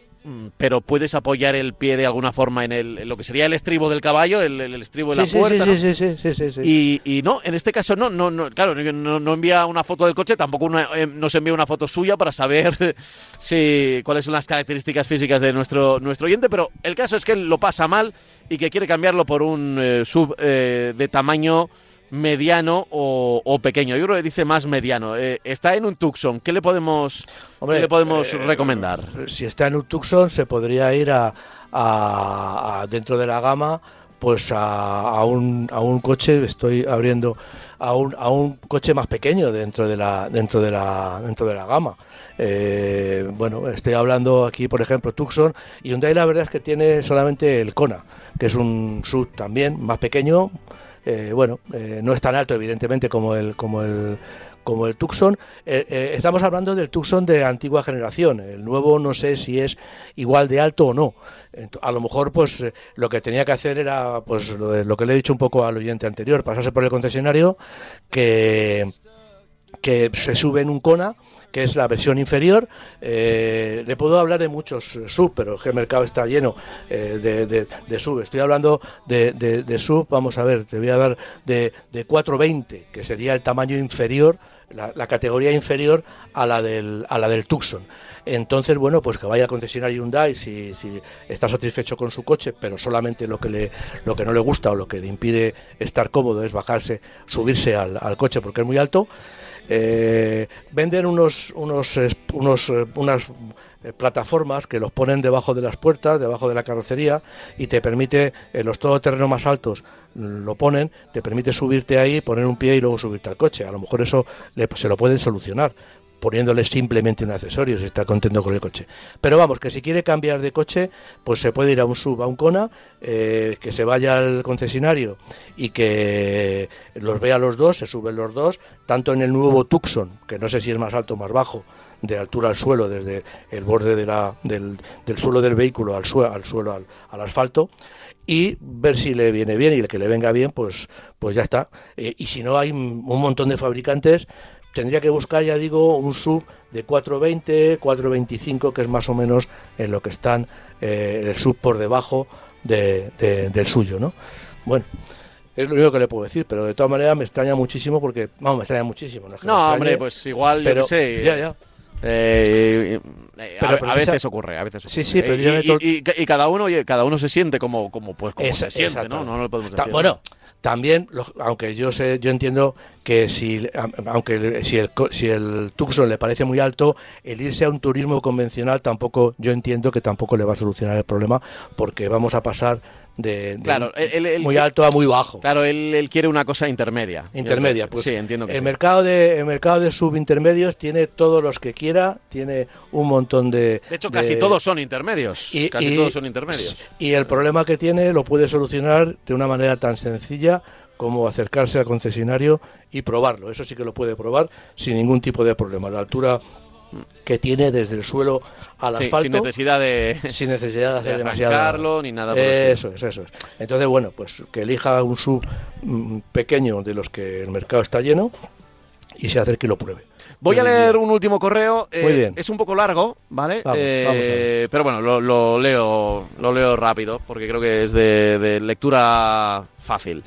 pero puedes apoyar el pie de alguna forma en, el, en lo que sería el estribo del caballo, el, el estribo de la Sí, puerta. sí, ¿no? sí, sí, sí, sí, sí. Y, y no, en este caso no, no, no claro, no, no envía una foto del coche, tampoco una- eh, nos envía una foto suya para saber si, cuáles son las características físicas de nuestro, nuestro oyente, pero el caso es que él lo pasa mal y que quiere cambiarlo por un eh, sub eh, de tamaño mediano o, o pequeño. Yo creo que dice más mediano. Eh, está en un Tucson. ¿Qué le podemos, Hombre, qué le podemos eh, recomendar? si está en un Tucson se podría ir a, a- a- dentro de la gama pues a, a un, a un coche estoy abriendo a un, a un coche más pequeño dentro de la dentro de la dentro de la gama Eh, bueno estoy hablando aquí por ejemplo Tucson y Hyundai la verdad es que tiene solamente el Kona que es un sub también más pequeño eh, bueno, eh, no es tan alto evidentemente como el como el como el Tucson. Eh, eh, estamos hablando del Tucson de antigua generación. El nuevo no sé si es igual de alto o no. A lo mejor, pues eh, lo que tenía que hacer era, pues lo, de- lo que le he dicho un poco al oyente anterior, pasarse por el concesionario que que se sube en un Kona, que es la versión inferior. Eh, le puedo hablar de muchos eh, sub, pero el mercado está lleno eh, de, de- sub. Estoy hablando de, sub, vamos a ver, te voy a dar de, de 420, que sería el tamaño inferior, la, categoría inferior a la del, a la del Tucson. Entonces, bueno, pues que vaya al concesionario Hyundai si, si está satisfecho con su coche, pero solamente lo que, le, lo que no le gusta o lo que le impide estar cómodo es bajarse, subirse al coche porque es muy alto. Eh, venden unos, unos, es- unos, eh, unas eh, plataformas que los ponen debajo de las puertas, debajo de la carrocería y te permite, en los todoterrenos más altos lo ponen, te permite subirte ahí, poner un pie y luego subirte al coche. A lo mejor eso le- se lo pueden solucionar poniéndole simplemente un accesorio si está contento con el coche. Pero vamos, que si quiere cambiar de coche, pues se puede ir a un sub, a un Kona, eh, que se vaya al concesionario y que los vea los dos, se suben los dos, tanto en el nuevo Tucson, que no sé si es más alto o más bajo, de altura al suelo, desde el borde de la- del, del suelo del vehículo al, sue- al suelo, al, al asfalto, y ver si le viene bien y el que le venga bien, pues, pues ya está. Eh, y si no, hay un montón de fabricantes tendría que buscar, ya digo, un sub de 420, 425, que es más o menos en lo que están eh, el sub por debajo de- de- del suyo, ¿no? Bueno, es lo único que le puedo decir, pero de todas maneras me extraña muchísimo porque, vamos, me extraña muchísimo. No, es que No, extrañe, hombre, pues igual, yo pero, qué sé. Ya, ya. Eh, eh, Pero a, veces ocurre, a veces Sí, ocurre. sí, pero Eh, yo y, y- y- y cada uno, oye, cada uno se siente como, como pues como Esa- se siente. ¿no? No, lo podemos decir. bueno, también, aunque yo sé, yo entiendo que si, aunque si el, si el Tucson le parece muy alto, el irse a un turismo convencional tampoco, yo entiendo que tampoco le va a solucionar el problema, porque vamos a pasar de, de Claro, el- muy alto a muy bajo. Claro, él, él quiere una cosa intermedia. Intermedia, pues Sí, entiendo que el sí. mercado de el mercado de subintermedios tiene todos los que quiera, tiene un montón de De hecho, casi todos son intermedios. y- casi y- todos son intermedios. Y el problema que tiene lo puede solucionar de una manera tan sencilla como acercarse al concesionario y probarlo. Eso sí que lo puede probar sin ningún tipo de problema. La altura que tiene desde el suelo al Sí, asfalto sin necesidad de, sin necesidad de hacer de demasiado ni nada por eso es eso es entonces bueno pues que elija un sub mm, pequeño de los que el mercado está lleno y se acerque y lo pruebe Voy a leer un último correo. eh, Muy bien. Es un poco largo, ¿vale? Vamos, Eh, vamos pero bueno, lo, lo leo, lo leo rápido porque creo que es de, de lectura fácil.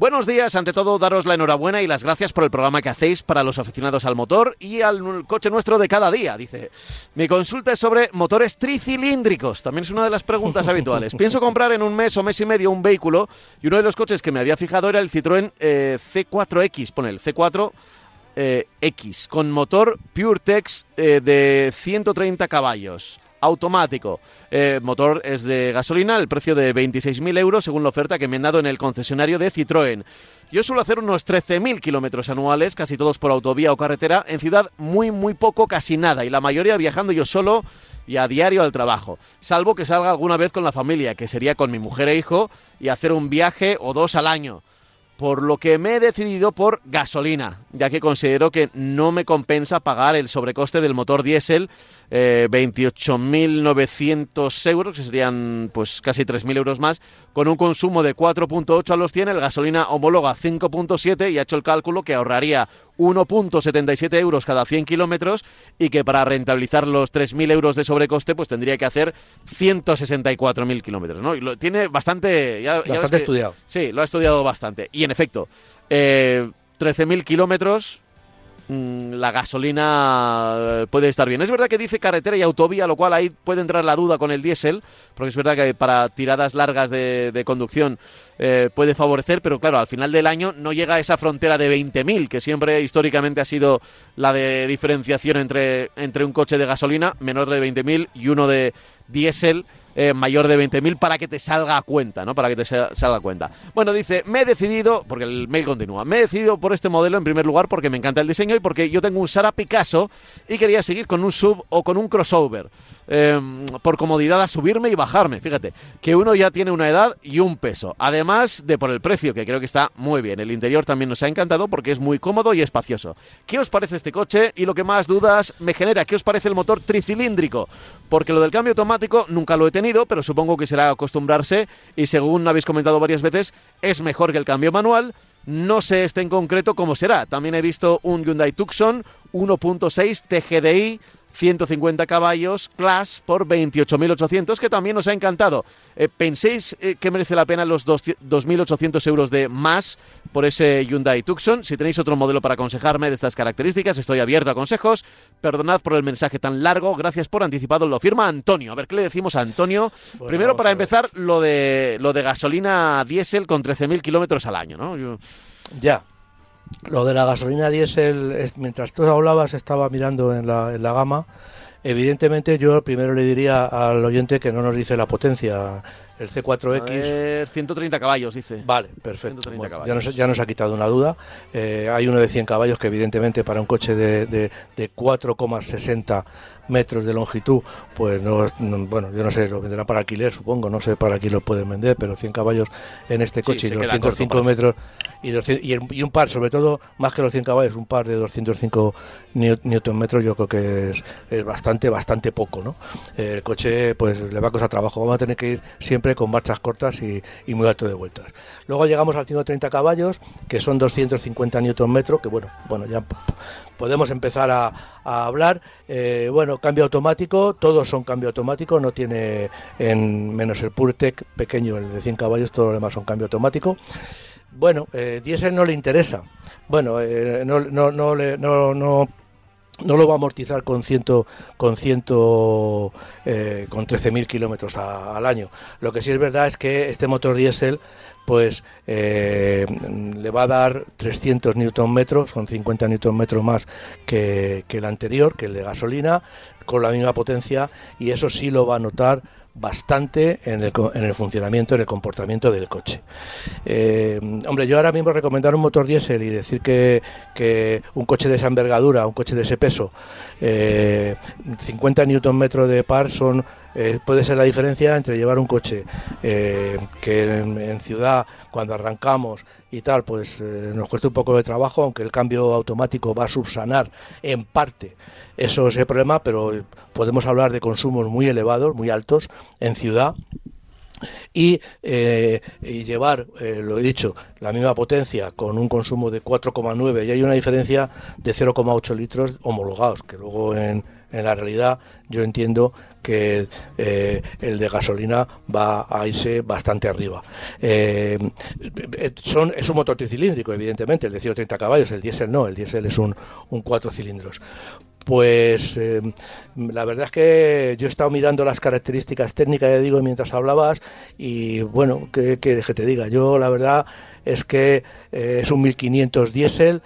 Buenos días, ante todo daros la enhorabuena y las gracias por el programa que hacéis para los aficionados al motor y al coche nuestro de cada día, dice. Mi consulta es sobre motores tricilíndricos, también es una de las preguntas habituales. Pienso comprar en un mes o mes y medio un vehículo y uno de los coches que me había fijado era el Citroën eh, C4X, pone el C4 eh, X, con motor PureTex eh, de 130 caballos, automático. Eh, motor es de gasolina, el precio de 26.000 euros según la oferta que me han dado en el concesionario de Citroën. Yo suelo hacer unos 13.000 kilómetros anuales, casi todos por autovía o carretera, en ciudad muy, muy poco, casi nada, y la mayoría viajando yo solo y a diario al trabajo, salvo que salga alguna vez con la familia, que sería con mi mujer e hijo, y hacer un viaje o dos al año por lo que me he decidido por gasolina, ya que considero que no me compensa pagar el sobrecoste del motor diésel, eh, 28.900 euros, que serían pues casi 3.000 euros más, con un consumo de 4.8 a los 100, el gasolina homóloga 5.7 y ha hecho el cálculo que ahorraría 1.77 euros cada 100 kilómetros y que para rentabilizar los 3.000 euros de sobrecoste pues tendría que hacer 164.000 kilómetros. ¿no? Y lo tiene bastante... Ya, bastante estudiado. Sí, lo ha estudiado bastante. Y en efecto, eh, 13.000 kilómetros la gasolina eh, puede estar bien. Es verdad que dice carretera y autovía, lo cual ahí puede entrar la duda con el diésel, porque es verdad que para tiradas largas de, conducción eh, puede favorecer, pero claro, al final del año no llega a esa frontera de 20.000, que siempre históricamente ha sido la de diferenciación entre, entre un coche de gasolina menor de 20.000 y uno de diésel eh, mayor de 20.000 para que te salga a cuenta, ¿no? Para que te salga a cuenta. Bueno, dice, me he decidido, porque el mail continúa, me he decidido por este modelo en primer lugar porque me encanta el diseño y porque yo tengo un Sara Picasso y quería seguir con un sub o con un crossover. Em, por comodidad a subirme y bajarme. Fíjate, que uno ya tiene una edad y un peso. Además de por el precio, que creo que está muy bien. El interior también nos ha encantado porque es muy cómodo y espacioso. ¿Qué os parece este coche? Y lo que más dudas me genera, ¿qué os parece el motor tricilíndrico? Porque lo del cambio automático nunca lo he tenido, pero supongo que será acostumbrarse y según habéis comentado varias veces, es mejor que el cambio manual. No sé este en concreto cómo será. También he visto un Hyundai Tucson 1.6 TGDI 150 caballos, Class por 28.800, que también nos ha encantado. Eh, ¿Penséis eh, que merece la pena los 2.800 euros de más por ese Hyundai Tucson? Si tenéis otro modelo para aconsejarme de estas características, estoy abierto a consejos. Perdonad por el mensaje tan largo, gracias por anticipado. Lo firma Antonio. A ver qué le decimos a Antonio. Primero, para empezar, lo de, lo de gasolina diésel con 13.000 kilómetros al año, ¿no? Ya, lo de la gasolina diésel, mientras tú hablabas, estaba mirando en la, en la gama. Evidentemente, yo primero le diría al oyente que no nos dice la potencia. El C4X. 130 caballos, dice. Vale, perfecto. ya, nos, ya, nos, ha quitado una duda. Eh, hay uno de 100 caballos que, evidentemente, para un coche de, de, de 4,60 metros de longitud, pues no, bueno, yo no sé, lo venderán para alquiler, supongo, no sé para quién lo pueden vender, pero 100 caballos en este coche y 205 metros y, y, un par, sobre todo, más que los 100 caballos, un par de 205 newton metros, yo creo que es, es bastante, bastante poco, ¿no? El coche, pues le va a costar trabajo, vamos a tener que ir siempre con marchas cortas y, muy alto de vueltas. Luego llegamos al 130 caballos, que son 250 newton metros, que bueno, bueno, ya podemos empezar a, hablar. Eh, bueno, cambio automático, todos son cambio automático, no tiene, en menos el PureTech pequeño, el de 100 caballos, todo lo demás son cambio automático. Bueno, eh, diésel no le interesa. Bueno, eh, no, no, no, no, no lo va a amortizar con ciento con ciento eh, con 13.000 kilómetros al año. Lo que sí es verdad es que este motor diésel pues eh, le va a dar 300 newton metros con 50 newton metros más que el anterior que el de gasolina con la misma potencia y eso sí lo va a notar bastante en el, en el funcionamiento, en el comportamiento del coche. Eh, hombre, yo ahora mismo recomendar un motor diésel y decir que, que, un coche de esa envergadura, un coche de ese peso, eh, 50 Nm de par son eh, puede ser la diferencia entre llevar un coche eh, que en, ciudad, cuando arrancamos y tal, pues eh, nos cuesta un poco de trabajo, aunque el cambio automático va a subsanar en parte eso ese problema, pero podemos hablar de consumos muy elevados, muy altos en ciudad. Y, y, llevar, lo he dicho, la misma potencia con un consumo de 4,9 y hay una diferencia de 0,8 litros homologados, que luego en, en la realidad yo entiendo que eh, el de gasolina va a irse bastante arriba. Eh, son, es un motor tricilíndrico, evidentemente, el de 130 caballos, el diésel no, el diésel es un cuatro cilindros. Pues eh, la verdad es que yo he estado mirando las características técnicas, ya digo, mientras hablabas, y bueno, ¿qué quieres que te diga? Yo la verdad es que es un 1500 diésel,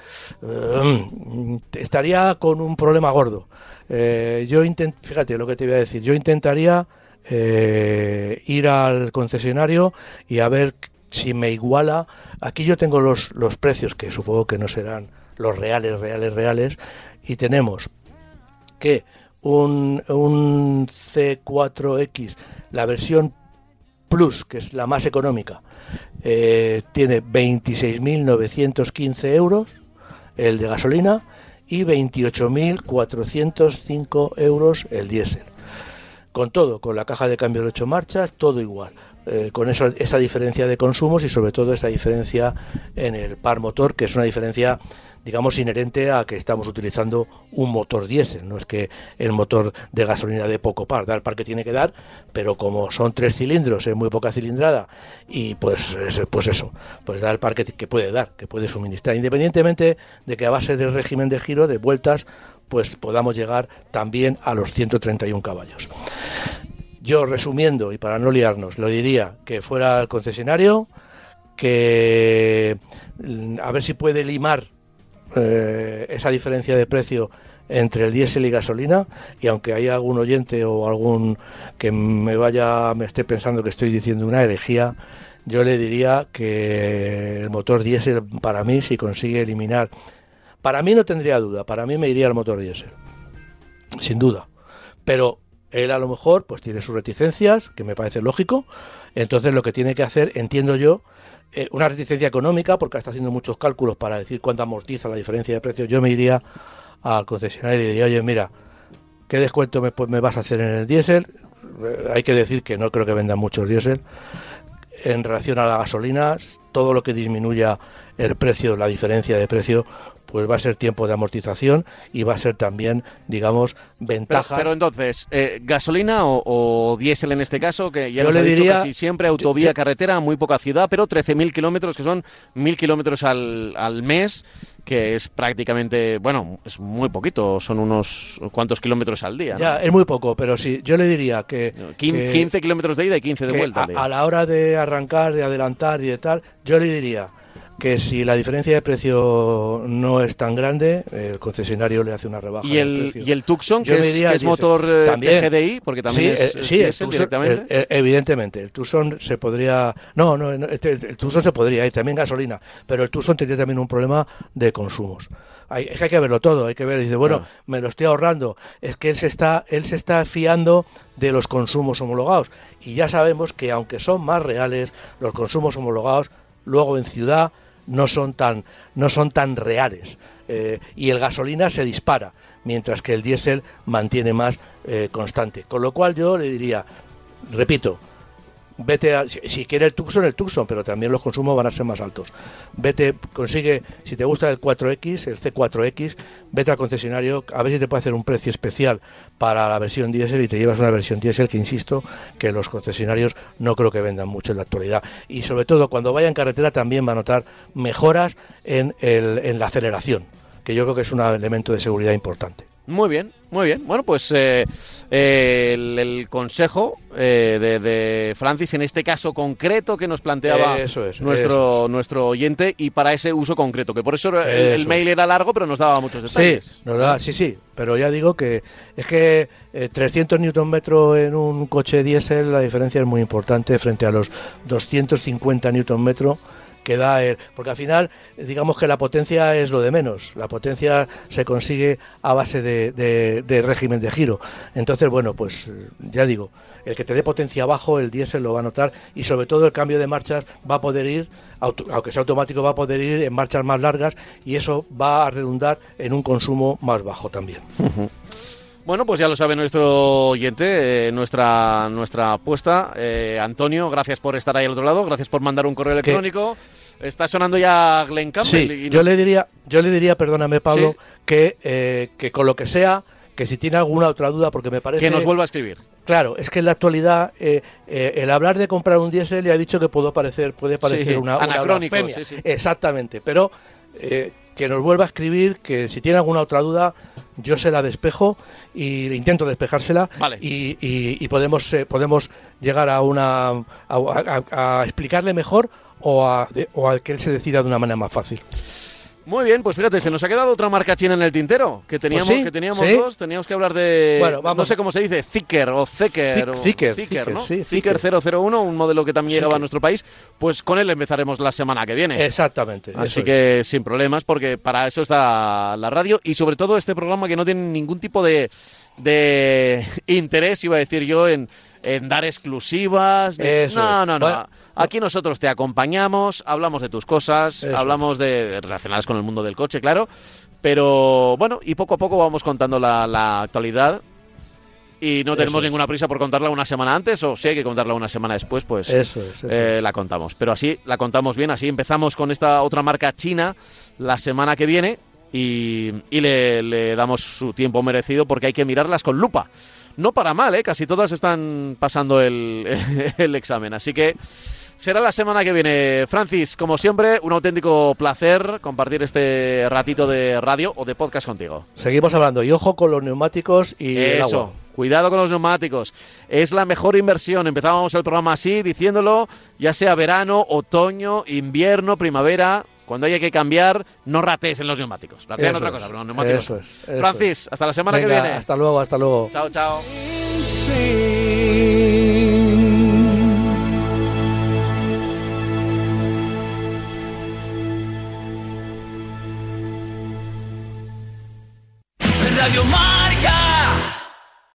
estaría con un problema gordo. Eh, yo intent, fíjate lo que te voy a decir, yo intentaría eh, ir al concesionario y a ver si me iguala. Aquí yo tengo los, los precios que supongo que no serán los reales, reales, reales, y tenemos que un, un C4X, la versión Plus, que es la más económica, eh, tiene 26.915 euros, el de gasolina, y 28.405 euros el diésel. Con todo, con la caja de cambio de 8 marchas, todo igual. Eh, con eso, esa diferencia de consumos y sobre todo esa diferencia en el par motor, que es una diferencia digamos, inherente a que estamos utilizando un motor diésel. No es que el motor de gasolina de poco par, da el par que tiene que dar, pero como son tres cilindros, es muy poca cilindrada, y pues, pues eso, pues da el par que, que puede dar, que puede suministrar, independientemente de que a base del régimen de giro, de vueltas, pues podamos llegar también a los 131 caballos. Yo resumiendo y para no liarnos, lo diría que fuera el concesionario, que mm, a ver si puede limar eh, esa diferencia de precio entre el diésel y gasolina y aunque haya algún oyente o algún que me vaya me esté pensando que estoy diciendo una herejía yo le diría que el motor diésel para mí si consigue eliminar para mí no tendría duda para mí me iría el motor diésel sin duda. Pero él a lo mejor pues tiene sus reticencias que me parece lógico entonces lo que tiene que hacer entiendo yo eh, una reticencia económica, porque está haciendo muchos cálculos para decir cuánto amortiza la diferencia de precios, yo me iría al concesionario y diría, oye, mira, ¿qué descuento me, me vas a hacer en el diésel? Eh, hay que decir que no creo que vendan muchos diésel. En relación a la gasolina, todo lo que disminuya el precio, la diferencia de precio, pues va a ser tiempo de amortización y va a ser también, digamos, ventaja. Pero, entonces, eh, gasolina o, diésel en este caso, que ya yo le diría, casi siempre autovía, carretera, muy poca ciudad, pero 13.000 kilómetros, que son 1.000 kilómetros al, al mes que es prácticamente, bueno, es muy poquito, son unos cuantos kilómetros al día. Ya, es muy poco, pero sí, yo le diría que... 15, kilómetros de ida y 15 de vuelta. a, la hora de arrancar, de adelantar y de tal, yo le diría que si la diferencia de precio no es tan grande, el concesionario le hace una rebaja. ¿Y el, ¿y el Tucson, que, es, motor eh, de GDI? Porque también es, sí, el directamente. evidentemente, el Tucson se podría... No, no, este, el, Tucson se podría ir, también gasolina, pero el Tucson tendría también un problema de consumos. Hay, es que hay que verlo todo, hay que ver, dice, bueno, me lo estoy ahorrando, es que él se está, él se está fiando de los consumos homologados. Y ya sabemos que aunque son más reales, los consumos homologados, luego en ciudad no son tan, no son tan reales. Eh, y el gasolina se dispara, mientras que el diésel mantiene más eh, constante. Con lo cual yo le diría, repito, vete a, si, quiere el Tucson, el Tucson, pero también los consumos van a ser más altos. Vete, consigue, si te gusta el 4X, el C4X, vete al concesionario, a ver si te puede hacer un precio especial para la versión diésel y te llevas una versión diésel que, insisto, que los concesionarios no creo que vendan mucho en la actualidad. Y sobre todo, cuando vaya en carretera también va a notar mejoras en, el, en la aceleración, que yo creo que es un elemento de seguridad importante. Muy bien, muy bien. Bueno, pues eh, eh, el, consejo eh, de, Francis en este caso concreto que nos planteaba nuestro, nuestro oyente y para ese uso concreto, que por eso el, mail era largo, pero nos daba muchos detalles. Sí, sí, sí, pero ya digo que es que 300 Nm en un coche diésel, la diferencia es muy importante frente a los 250 Nm que da porque al final digamos que la potencia es lo de menos la potencia se consigue a base de, régimen de giro entonces bueno pues ya digo el que te dé potencia abajo el diésel lo va a notar y sobre todo el cambio de marchas va a poder ir aunque sea automático va a poder ir en marchas más largas y eso va a redundar en un consumo más bajo también Bueno, pues ya lo sabe nuestro oyente, eh, nuestra, nuestra apuesta. Eh, Antonio, gracias por estar ahí al otro lado, gracias por mandar un correo electrónico. Está sonando ya Glenn Campbell. yo, le diría, yo le diría, perdóname Pablo, que, eh, que con lo que sea, que si tiene alguna otra duda, porque me parece... Que nos vuelva a escribir. Claro, es que en la actualidad el hablar de comprar un diésel le ha dicho que puede parecer, puede parecer una, Anacrónico, Exactamente, pero que nos vuelva a escribir, que si tiene alguna otra duda, yo se la despejo y intento despejársela y, podemos eh, podemos llegar a una a, explicarle mejor o a, o a que él se decida de una manera más fácil. Muy bien, pues fíjate, se nos ha quedado otra marca china en el tintero, que teníamos, pues que teníamos dos, teníamos que hablar de, bueno, vamos. no sé cómo se dice, Zicker o Zeker, o Zicker, ¿no? Sí, 001, un modelo que también llegaba a nuestro país, pues con él empezaremos la semana que viene. Exactamente. Así que sin problemas, porque para eso está la radio y sobre todo este programa que no tiene ningún tipo de, de interés, iba a decir yo, en, en dar exclusivas. no, no, no. Aquí nosotros te acompañamos, hablamos de tus cosas, hablamos de relacionadas con el mundo del coche, claro. Pero bueno, y poco a poco vamos contando la, actualidad y no tenemos ninguna prisa por contarla una semana antes o si hay que contarla una semana después, pues eh, la contamos. Pero así la contamos bien, así empezamos con esta otra marca china la semana que viene y, y le, le damos su tiempo merecido porque hay que mirarlas con lupa. No para mal, ¿eh? casi todas están pasando el, el examen. Así que será la semana que viene. Francis, como siempre, un auténtico placer compartir este ratito de radio o de podcast contigo. Seguimos hablando y ojo con los neumáticos y el Eso, agua. cuidado con los neumáticos. Es la mejor inversión. Empezábamos el programa así, diciéndolo, ya sea verano, otoño, invierno, primavera. Cuando haya que cambiar, no rates en los neumáticos. Ratea en otra es, cosa, pero neumáticos. eso es, eso Francis, hasta la semana Venga, que viene. Hasta luego, hasta luego. Chao, chao. out your mind